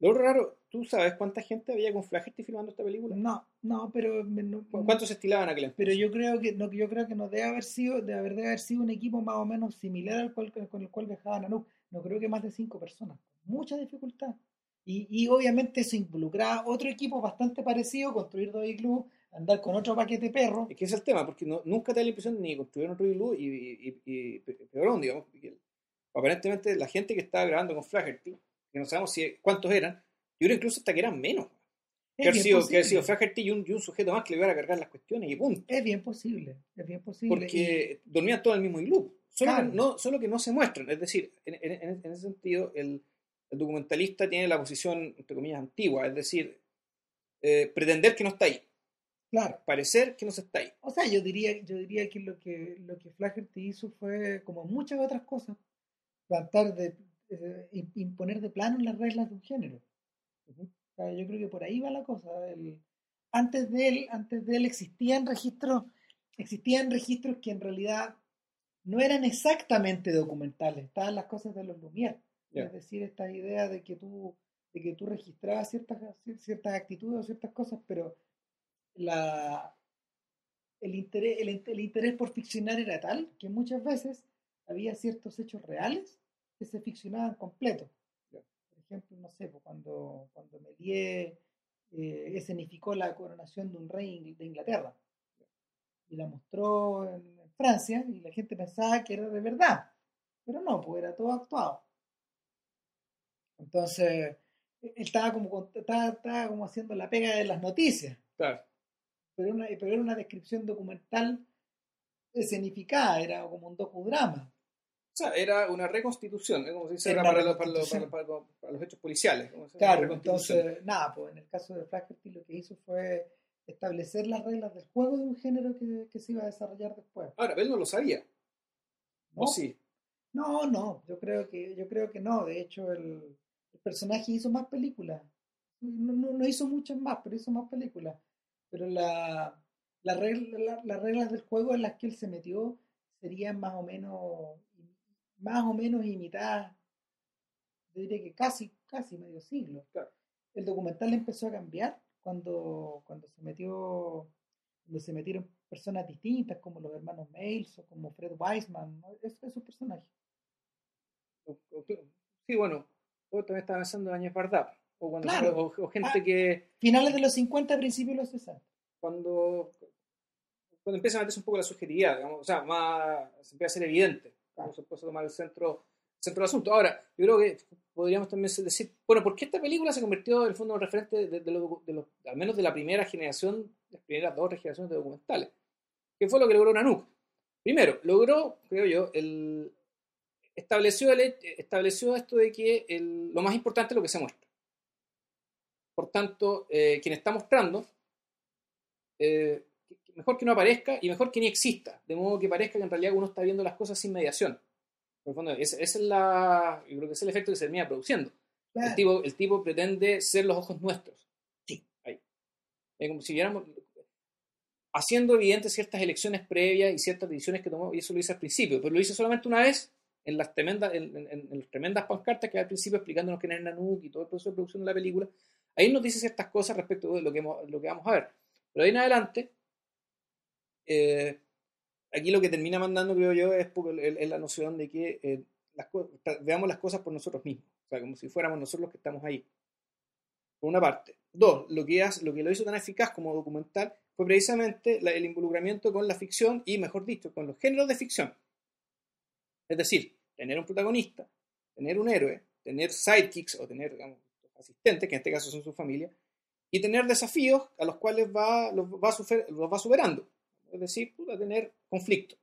Speaker 2: Lo otro raro, ¿tú sabes cuánta gente había con Flaherty filmando esta película?
Speaker 1: No, no, pero no-
Speaker 2: ¿Cu- ¿Cuántos se estilaban aquel entonces?
Speaker 1: pero yo creo que no, yo creo que no debe haber sido, debe haber, debe haber sido un equipo más o menos similar al cual, con el cual viajaba Nanook. No creo que más de cinco personas. Mucha dificultad. Y, y obviamente eso involucraba otro equipo bastante parecido, construir dos iglús, andar con otro paquete perro.
Speaker 2: Es que ese es el tema, porque no- nunca te da la impresión de ni construir otro iglú y, y, y, y pe- peor aún, digamos. aparentemente la gente que estaba grabando con Flaherty, que no sabemos si, cuántos eran, yo creo incluso hasta que eran menos. Que
Speaker 1: bien
Speaker 2: sido, que
Speaker 1: posible.
Speaker 2: sido Flaherty y un, y un sujeto más que le iba a cargar las cuestiones y punto.
Speaker 1: Es bien posible, es bien posible.
Speaker 2: Porque dormían todos en el mismo iglú. Solo,
Speaker 1: Claro.
Speaker 2: no, solo que no se muestran. Es decir, en, en- en- ese sentido, el, el documentalista tiene la posición, entre comillas, antigua. Es decir, eh, pretender que no está ahí.
Speaker 1: Y, claro.
Speaker 2: Parecer que no se está ahí.
Speaker 1: O sea, yo diría, yo diría que lo que lo que Flaherty hizo fue, como muchas otras cosas, plantar de eh, im- imponer de plano las reglas de un género.
Speaker 2: Ujú.
Speaker 1: O sea, yo creo que por ahí va la cosa. El- antes de él, antes de él existían registros, existían registros que en realidad no eran exactamente documentales, estaban las cosas de los Lumière. Es decir, esta idea de que tú, de que tú registrabas ciertas, ciertas actitudes o ciertas cosas, pero la, el, interés, el, el interés por ficcionar era tal que muchas veces había ciertos hechos reales que se ficcionaban completos.
Speaker 2: Ya.
Speaker 1: Por ejemplo, no sé, pues, cuando, cuando Méliès eh, escenificó la coronación de un rey de Inglaterra y la mostró en Francia y la gente pensaba que era de verdad, pero no, pues era todo actuado. Entonces, él estaba como, estaba, estaba como haciendo la pega de las noticias
Speaker 2: Claro.
Speaker 1: pero una, pero era una descripción documental escenificada, era como un docudrama.
Speaker 2: Sea, era una reconstitución, ¿eh? como se dice
Speaker 1: Era
Speaker 2: para, los- para los-
Speaker 1: reconstitución.
Speaker 2: para los- para los hechos policiales. como se dice,
Speaker 1: Claro, entonces, nada, pues en el caso de Flaherty lo que hizo fue establecer las reglas del juego de un género que, que se iba a desarrollar después.
Speaker 2: Ahora, él no lo sabía.
Speaker 1: ¿no?
Speaker 2: ¿O sí?
Speaker 1: No, no, yo creo que, yo creo que no. De hecho, el, el personaje hizo más películas. No, no, no hizo muchas más, pero hizo más películas. Pero la, la regla- la- las reglas del juego en las que él se metió serían más o menos, más o menos imitadas, yo diría que casi, casi medio siglo.
Speaker 2: Claro.
Speaker 1: El documental empezó a cambiar cuando, cuando se metió, cuando se metieron personas distintas como los hermanos Mails o como Fred Weisman, ¿no? Es- esos personajes.
Speaker 2: Sí, bueno, yo también estaba pensando en Añez Bardap. O, cuando,
Speaker 1: Claro.
Speaker 2: o, o gente
Speaker 1: Ah.
Speaker 2: que
Speaker 1: Finales de los 50, principios de los 60.
Speaker 2: cuando, cuando empieza a meterse un poco la subjetividad, digamos, o sea, más, se empieza a ser evidente,
Speaker 1: Claro.
Speaker 2: se empieza a tomar el centro, centro del asunto. Ahora, yo creo que podríamos también decir, bueno, ¿por qué esta película se convirtió en el fondo referente de, de lo- de los- al menos de la primera generación, las primeras dos generaciones de documentales? ¿Qué fue lo que logró Nanook? Primero, logró, creo yo, el, estableció, el, estableció esto de que el- lo más importante es lo que se muestra. Por tanto, eh, quien está mostrando, eh, mejor que no aparezca y mejor que ni exista, de modo que parezca que en realidad uno está viendo las cosas sin mediación. Por el fondo, esa, esa es la, yo creo que ese es el efecto que se termina produciendo. El,
Speaker 1: Claro.
Speaker 2: tipo, el tipo pretende ser los ojos nuestros.
Speaker 1: Sí.
Speaker 2: Ahí. Es como si viéramos haciendo evidentes ciertas elecciones previas y ciertas decisiones que tomó, y eso lo hice al principio, pero lo hice solamente una vez en las tremendas, en, en- en las tremendas pancartas que al principio explicándonos quién era Nanook y todo el proceso de producción de la película. Ahí nos dice ciertas cosas respecto de lo que, lo que vamos a ver. Pero ahí en adelante, eh, aquí lo que termina mandando, creo yo, es, es la noción de que eh, veamos las cosas por nosotros mismos, o sea, como si fuéramos nosotros los que estamos ahí. Por una parte. Dos, lo que, hace- lo que lo hizo tan eficaz como documental fue precisamente el involucramiento con la ficción y, mejor dicho, con los géneros de ficción. Es decir, tener un protagonista, tener un héroe, tener sidekicks o tener digamos, asistentes, que en este caso son su familia, y tener desafíos a los cuales los va superando. Es decir, puta, tener conflictos.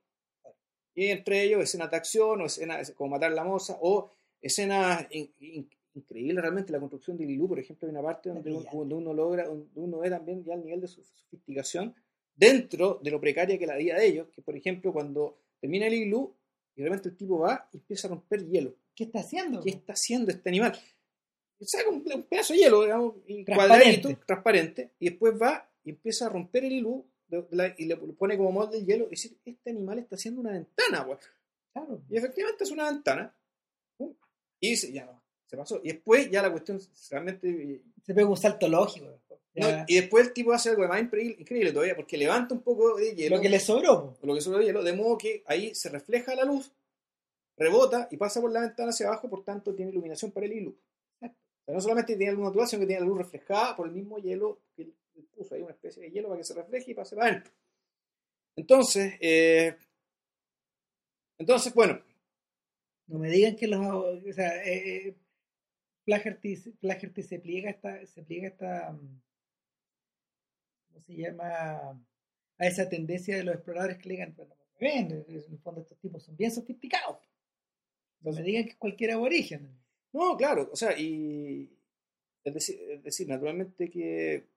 Speaker 2: Y entre ellos escenas de acción, o escenas como matar a la moza, o escenas in- in- increíbles realmente. La construcción de Lilú, por ejemplo, hay una parte donde, un- donde uno logra, donde uno ve también ya el nivel de su- sofisticación dentro de lo precaria que la vida de ellos, que por ejemplo cuando termina el iglú y realmente el tipo va y empieza a romper hielo.
Speaker 1: ¿Qué está haciendo?
Speaker 2: ¿Qué está haciendo este animal? Saca un, un pedazo de hielo, digamos, y
Speaker 1: Transparente.
Speaker 2: cuadradito, transparente, y después va y empieza a romper el y le pone como molde el hielo y dice, este animal está haciendo una ventana, pues.
Speaker 1: Claro.
Speaker 2: Y efectivamente es una ventana. Y dice, ya no, se pasó. Y después ya la cuestión realmente...
Speaker 1: Se pega un salto lógico.
Speaker 2: y después el tipo hace algo más increíble todavía, porque levanta un poco de hielo.
Speaker 1: Lo que le sobró.
Speaker 2: Lo que sobró de hielo, de modo que ahí se refleja la luz, rebota y pasa por la ventana hacia abajo, por tanto tiene iluminación para el hilo. no solamente tiene luz natural, sino que tiene la luz reflejada por el mismo hielo que puso ahí una especie de hielo para que se refleje y pase para adentro. Entonces, eh, entonces, bueno.
Speaker 1: No me digan que los. O sea, eh, eh Flaherty, se pliega esta. Se pliega esta. Mm, ¿Cómo se llama? A esa tendencia de los exploradores que le digan, bueno, ven, en el fondo estos tipos son bien sofisticados. No me digan que es cualquier aborigen.
Speaker 2: No, claro, o sea, y. Es decir, es decir naturalmente que.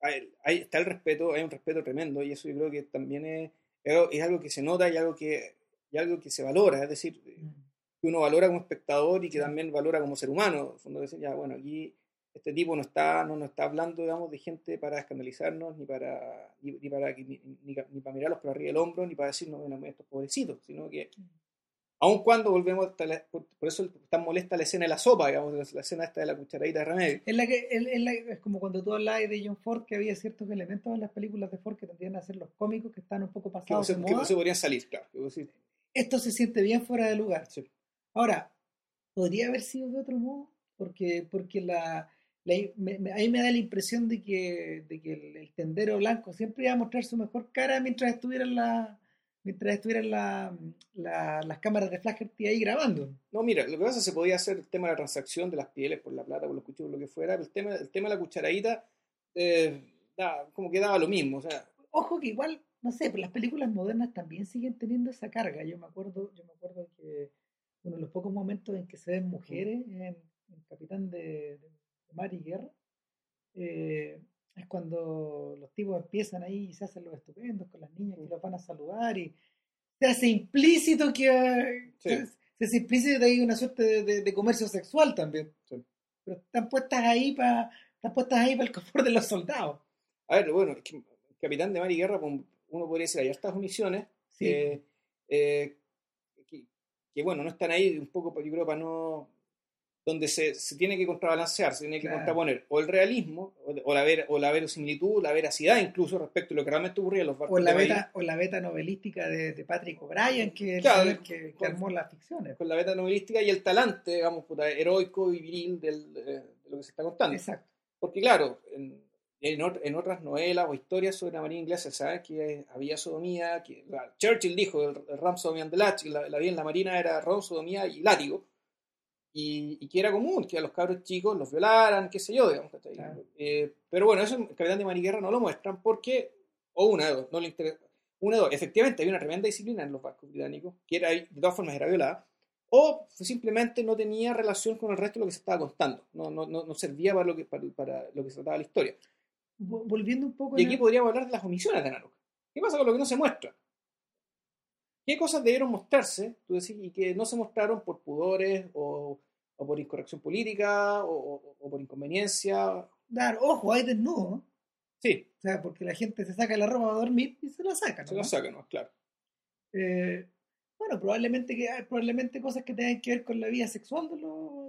Speaker 2: Hay, está el respeto, hay un respeto tremendo, y eso yo creo que también es, es algo que se nota y algo que y algo que se valora, es decir, mm. que uno valora como espectador y que también valora como ser humano. Fondo decir, ya, bueno, aquí este tipo no está, no nos está hablando, digamos, de gente para escandalizarnos, ni para, ni, para, ni, ni, para mirarlos por arriba del hombro, ni para decirnos, bueno, estos pobrecitos, sino que. Aun cuando volvemos, por, eso es tan molesta la escena de la sopa, digamos, la escena esta de la cucharadita de remedio.
Speaker 1: Es, la que, es, como cuando tú hablabas de John Ford, que había ciertos elementos en las películas de Ford que tendrían a ser los cómicos que están un poco pasados
Speaker 2: que, de moda. Que se podrían salir, claro
Speaker 1: esto se siente bien fuera de lugar. Ahora, podría haber sido de otro modo, porque, porque la, ahí me da la impresión de que, de que el, tendero blanco siempre iba a mostrar su mejor cara mientras estuvieran la, mientras estuvieran la, las cámaras de Flaherty ahí grabando.
Speaker 2: No, mira, lo que pasa es que se podía hacer el tema de la transacción de las pieles por la plata, por los cuchillos, lo que fuera, el tema, el tema de la cucharadita eh, como que daba lo mismo. O sea,
Speaker 1: Ojo que igual no sé, pero las películas modernas también siguen teniendo esa carga. Yo me acuerdo, yo me acuerdo que uno de los pocos momentos en que se ven mujeres en, Capitán de, Mar y Guerra eh, es cuando los tipos empiezan ahí y se hacen los estupendos con las niñas que los van a saludar y se hace implícito que se, hace implícito que hay una suerte de, comercio sexual también. Pero están puestas ahí para están puestas ahí para el confort de los soldados.
Speaker 2: A ver, bueno, es que Capitán de Mar y Guerra uno podría decir, hay estas omisiones eh, que, bueno, no están ahí un poco, yo creo, para no donde se, se tiene que contrabalancear, se tiene que contraponer o el realismo, o, la ver, o la verosimilitud, la veracidad incluso respecto a lo que realmente ocurría en los
Speaker 1: barcos. O la, beta, o la beta novelística de, de Patrick O'Brien, que, que, armó las ficciones.
Speaker 2: Con la beta novelística y el talante, digamos, heroico y viril del, de lo que se está contando.
Speaker 1: Exacto.
Speaker 2: Porque claro, en, en, otras novelas o historias sobre la marina inglesa, ¿sabes? Que había sodomía, que Churchill dijo, el, ram sodomía and the latch, la, la vida en la marina era ram, sodomía y látigo, y, que era común que a los cabros chicos los violaran, qué sé yo, digamos. Eh, pero bueno, eso el Capitán de Mariguerra no lo muestran porque, o una de dos, no le interesa. Una de dos, efectivamente había una tremenda disciplina en los barcos británicos, que era, de todas formas era violada, o simplemente no tenía relación con el resto de lo que se estaba contando, no, no, no servía para lo, que, para, para lo que se trataba la historia
Speaker 1: volviendo un poco.
Speaker 2: Y aquí podríamos hablar de las omisiones de Nanook. ¿Qué pasa con lo que no se muestra? ¿Qué cosas debieron mostrarse, tú decís, y que no se mostraron por pudores o, por incorrección política o, por inconveniencia?
Speaker 1: Dar, ojo, hay desnudo.
Speaker 2: Sí.
Speaker 1: O sea, porque la gente se saca la ropa a dormir y se la saca.
Speaker 2: Se la saca, ¿no? Claro.
Speaker 1: Eh, bueno, probablemente que hay probablemente cosas que tengan que ver con la vida sexual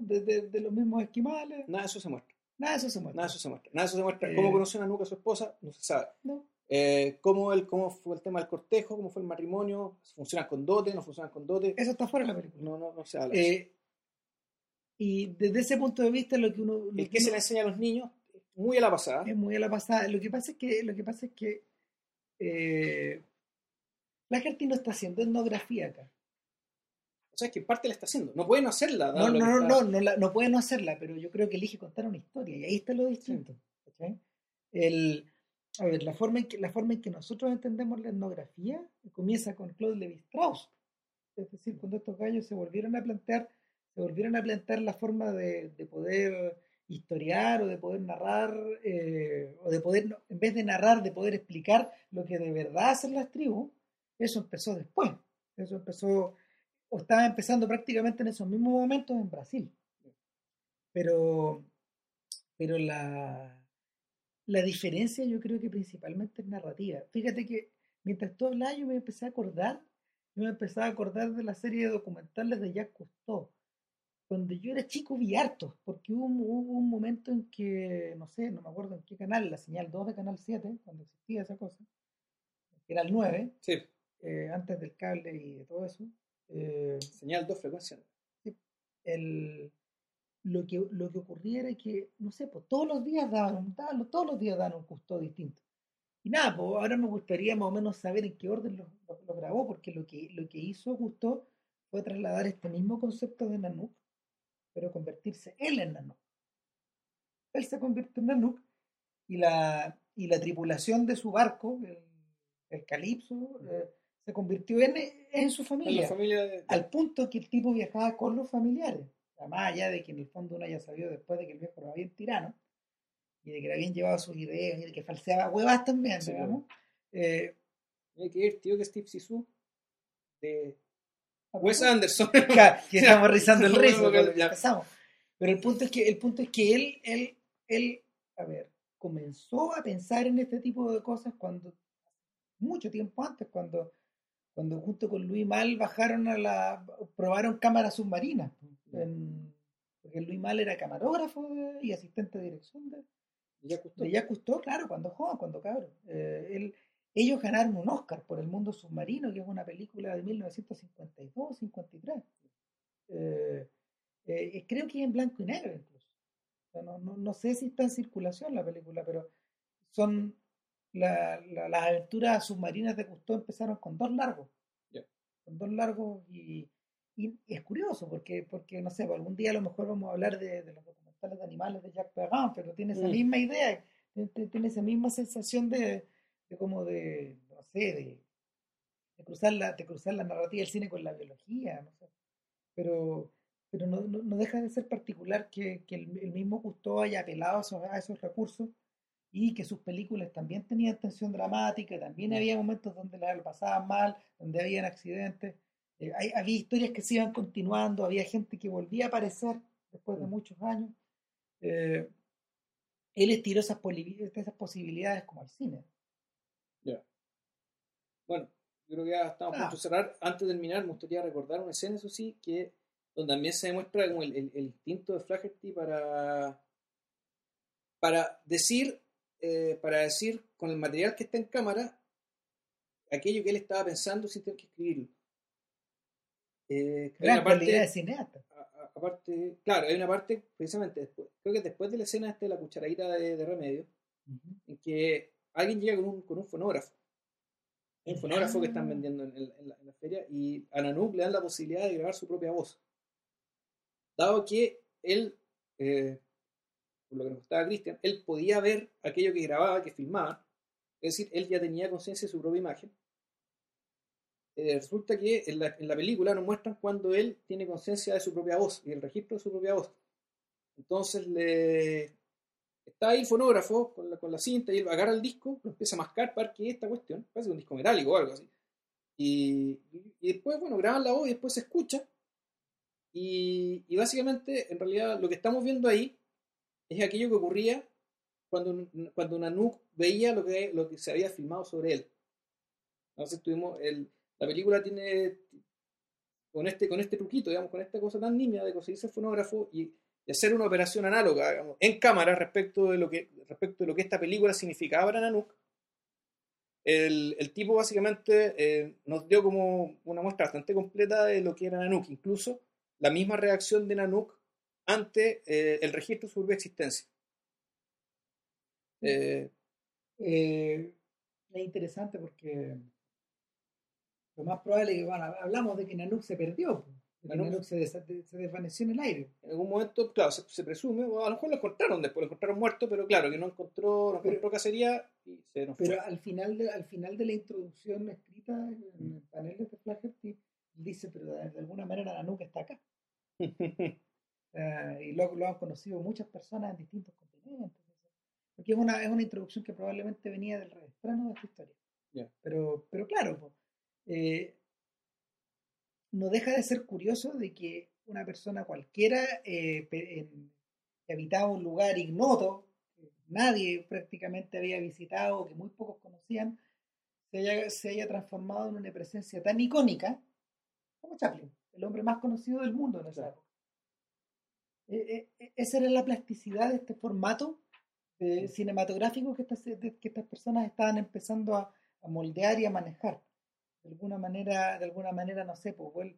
Speaker 1: de, de los mismos esquimales.
Speaker 2: Nada, eso se muestra.
Speaker 1: Nada de eso se muestra.
Speaker 2: Nada de eso se muestra. Nada de eso se muestra. ¿Cómo eh, conoció Nanuca a su esposa? No se sabe.
Speaker 1: No.
Speaker 2: Eh, ¿cómo, el, ¿Cómo fue el tema del cortejo? ¿Cómo fue el matrimonio? ¿Funcionan con dote? ¿No funcionan con dote?
Speaker 1: Eso está fuera de la película.
Speaker 2: No, no, no se habla.
Speaker 1: Eh, y desde ese punto de vista, lo que uno. Lo
Speaker 2: el que, se le enseña a los niños muy a la pasada.
Speaker 1: Es muy a la pasada. Lo que pasa es que, lo que, pasa es que eh, la no está haciendo etnografía acá.
Speaker 2: O sea, es que parte la está haciendo. No puede no hacerla.
Speaker 1: No, no, no, no, no, no, puede no hacerla, pero yo creo que elige contar una historia y ahí está lo distinto. El, a ver, la forma, en que, la forma en que nosotros entendemos la etnografía comienza con Claude Levi Strauss. Es decir, cuando estos gallos se volvieron a plantear, se volvieron a plantear la forma de, de poder historiar o de poder narrar, eh, o de poder, en vez de narrar, de poder explicar lo que de verdad hacen las tribus, eso empezó después. Eso empezó o estaba empezando prácticamente en esos mismos momentos en Brasil. Pero, pero la, la diferencia yo creo que principalmente es narrativa. Fíjate que mientras todo el año me empecé a acordar, yo me empecé a acordar de la serie de documentales de Jacques Cousteau. Cuando yo era chico vi hartos, porque hubo, hubo, un momento en que, no sé, no me acuerdo en qué canal, la señal 2 de Canal 7, cuando existía esa cosa, que era el 9,
Speaker 2: Sí,
Speaker 1: eh, antes del cable y de todo eso. eh,
Speaker 2: señal 2 frecuencia.
Speaker 1: el, lo, que, lo que ocurría era que, no sé, pues todos los días daban, un- daban- todos los días daban un Cousteau distinto. Y nada, pues ahora me gustaría más o menos saber en qué orden lo, lo- lo grabó, porque lo que, lo que hizo Cousteau fue trasladar este mismo concepto de Nanook, pero convertirse él en Nanook. Él se convirtió en Nanook y la, y la tripulación de su barco, el, el Calypso, eh, se convirtió en, en su
Speaker 2: En
Speaker 1: familia
Speaker 2: la familia de...
Speaker 1: al punto que el tipo viajaba con los familiares. Más allá de que en el fondo uno haya sabido después de que el viejo era bien tirano y de que le habían llevado sus ideas y de que falseaba huevas también,
Speaker 2: Sí,
Speaker 1: digamos. Eh,
Speaker 2: Hay que ir, tío, que Steve Sisu de
Speaker 1: ¿a
Speaker 2: Wes? Anderson.
Speaker 1: Que estamos rizando el rizo. Pero el punto es que el punto es que él, él, él, a ver, comenzó a pensar en este tipo de cosas cuando mucho tiempo antes, cuando, cuando junto con Luis Mal bajaron a la, probaron cámaras submarinas. en- porque Luis Mal era camarógrafo y asistente de dirección de, de Jacques Cousteau, claro, cuando joven, cuando cabrón. Eh, él- ellos ganaron un Oscar por El Mundo Submarino, que es una película de 1952-53. Eh, eh, creo que es en blanco y negro incluso. O sea, no, no, no sé si está en circulación la película, pero son la- la- las aventuras submarinas de Cousteau empezaron con dos largos.
Speaker 2: Ya.
Speaker 1: Con dos largos y, y es curioso porque, porque no sé, pues, algún día a lo mejor vamos a hablar de, de los documentales de animales de Jacques Perrin, pero tiene esa
Speaker 2: Mm.
Speaker 1: misma idea, tiene, tiene esa misma sensación de, de como de, no sé, de, de cruzar la, de cruzar la narrativa del cine con la biología, no sé. Pero, pero no, no, no deja de ser particular que, que el, el mismo Cousteau haya apelado a esos, a esos recursos y que sus películas también tenían tensión dramática, también había momentos donde la lo pasaban mal, donde habían accidentes, eh, hay- había historias que se iban continuando, había gente que volvía a aparecer después de
Speaker 2: Mm.
Speaker 1: muchos años. Eh, él estiró esas, esas posibilidades como al cine.
Speaker 2: Ya. Bueno, creo que ya estamos a
Speaker 1: Ah.
Speaker 2: punto de cerrar. Antes de terminar, me gustaría recordar una escena, eso sí, que donde también se demuestra como el, el- el instinto de Flaherty para, para decir, eh, para decir con el material que está en cámara aquello que él estaba pensando sin tener que escribirlo. Eh,
Speaker 1: Gran
Speaker 2: parte-
Speaker 1: de cineasta.
Speaker 2: aparte, claro, hay una parte, precisamente después, creo que después de la escena de la cucharadita de, de remedio, en que alguien llega con un, con un fonógrafo. Un fonógrafo que están vendiendo en, el- en la, en la feria y a Nanook le dan la posibilidad de grabar su propia voz. Dado que él, eh, por lo que nos contaba Cristian, él podía ver aquello que grababa, que filmaba, es decir, él ya tenía conciencia de su propia imagen. Eh, resulta que en la, en la película nos muestran cuando él tiene conciencia de su propia voz y el registro de su propia voz. Entonces le, está ahí el fonógrafo con la, con la cinta y él agarra el disco, lo empieza a mascar para es esta cuestión, parece un disco metálico o algo así. Y, y después, bueno, graban la voz y después se escucha. Y, y básicamente, en realidad, lo que estamos viendo ahí es aquello que ocurría cuando, cuando Nanook veía lo que, lo que se había filmado sobre él. Entonces tuvimos el, la película tiene con este, con este truquito, digamos, con esta cosa tan nimia de conseguirse el fonógrafo y, y hacer una operación análoga, digamos, en cámara respecto de lo que, respecto de lo que esta película significaba para Nanook. El, el tipo básicamente eh, nos dio como una muestra bastante completa de lo que era Nanook, incluso la misma reacción de Nanook ante eh, el registro de su propia existencia. Eh,
Speaker 1: Eh, es interesante porque lo más probable es que, bueno, hablamos de que Nanook se perdió, pues, se, se desvaneció en el aire.
Speaker 2: en algún momento, claro, se, se presume, o a lo mejor lo encontraron después, lo encontraron muerto, pero claro, que no encontró, no encontró cacería y se nos
Speaker 1: Pero
Speaker 2: fue.
Speaker 1: al final, de, al final de la introducción escrita en el panel de Flaherty, dice, pero de, de alguna manera Nanook está acá. Eh, y lo, lo han conocido muchas personas en distintos continentes. Porque es una, es una introducción que probablemente venía del reestreno de esta historia.
Speaker 2: Ya.
Speaker 1: Pero, pero claro, po, eh, no deja de ser curioso de que una persona cualquiera eh, en- que habitaba un lugar ignoto, nadie prácticamente había visitado, que muy pocos conocían, se haya, se haya transformado en una presencia tan icónica como Chaplin, el hombre más conocido del mundo en esa
Speaker 2: Claro.
Speaker 1: época. Eh, eh, esa era la plasticidad de este formato cinematográfico que estas, de- que estas personas estaban empezando a, a moldear y a manejar. De alguna manera, de alguna manera no sé, pues, bueno,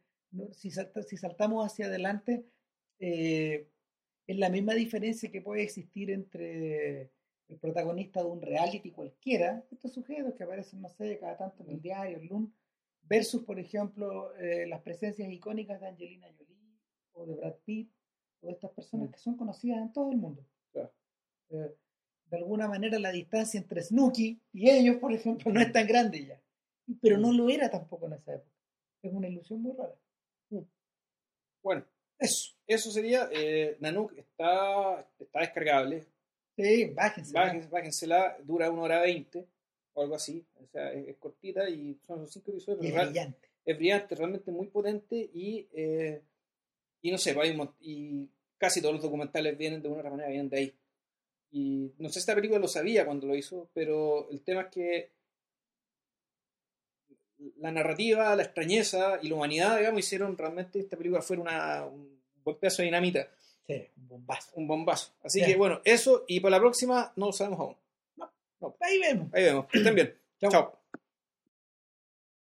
Speaker 1: si, salta- si saltamos hacia adelante, eh, es la misma diferencia que puede existir entre el protagonista de un reality cualquiera, estos sujetos que aparecen, no sé, cada tanto en el diario, el LUN, versus, por ejemplo, eh, las presencias icónicas de Angelina Jolie o de Brad Pitt o de estas personas
Speaker 2: Mm.
Speaker 1: que son conocidas en todo el mundo.
Speaker 2: Claro.
Speaker 1: Eh, de alguna manera la distancia entre Snooki y ellos, por ejemplo, no es tan grande ya. Pero no lo era tampoco en esa época. Es una ilusión muy rara.
Speaker 2: Bueno,
Speaker 1: Eso.
Speaker 2: eso sería. Eh, Nanook está, está descargable.
Speaker 1: Sí, bájense.
Speaker 2: Bájense- Bájensela, dura una hora veinte o algo así. O sea, es, es cortita y son los cinco episodios.
Speaker 1: Es
Speaker 2: real-
Speaker 1: brillante.
Speaker 2: es brillante, realmente muy potente y, eh, y no sé, y casi todos los documentales vienen de una u otra manera, vienen de ahí. Y no sé si esta película lo sabía cuando lo hizo, pero el tema es que la narrativa, la extrañeza y la humanidad, digamos, hicieron realmente esta película fuera una, un buen pedazo de dinamita,
Speaker 1: Sí, un bombazo.
Speaker 2: un bombazo. Así que bueno, eso y para la próxima no lo sabemos aún.
Speaker 1: Ahí vemos.
Speaker 2: Ahí vemos. Que estén bien.
Speaker 1: Chao.
Speaker 2: Chao.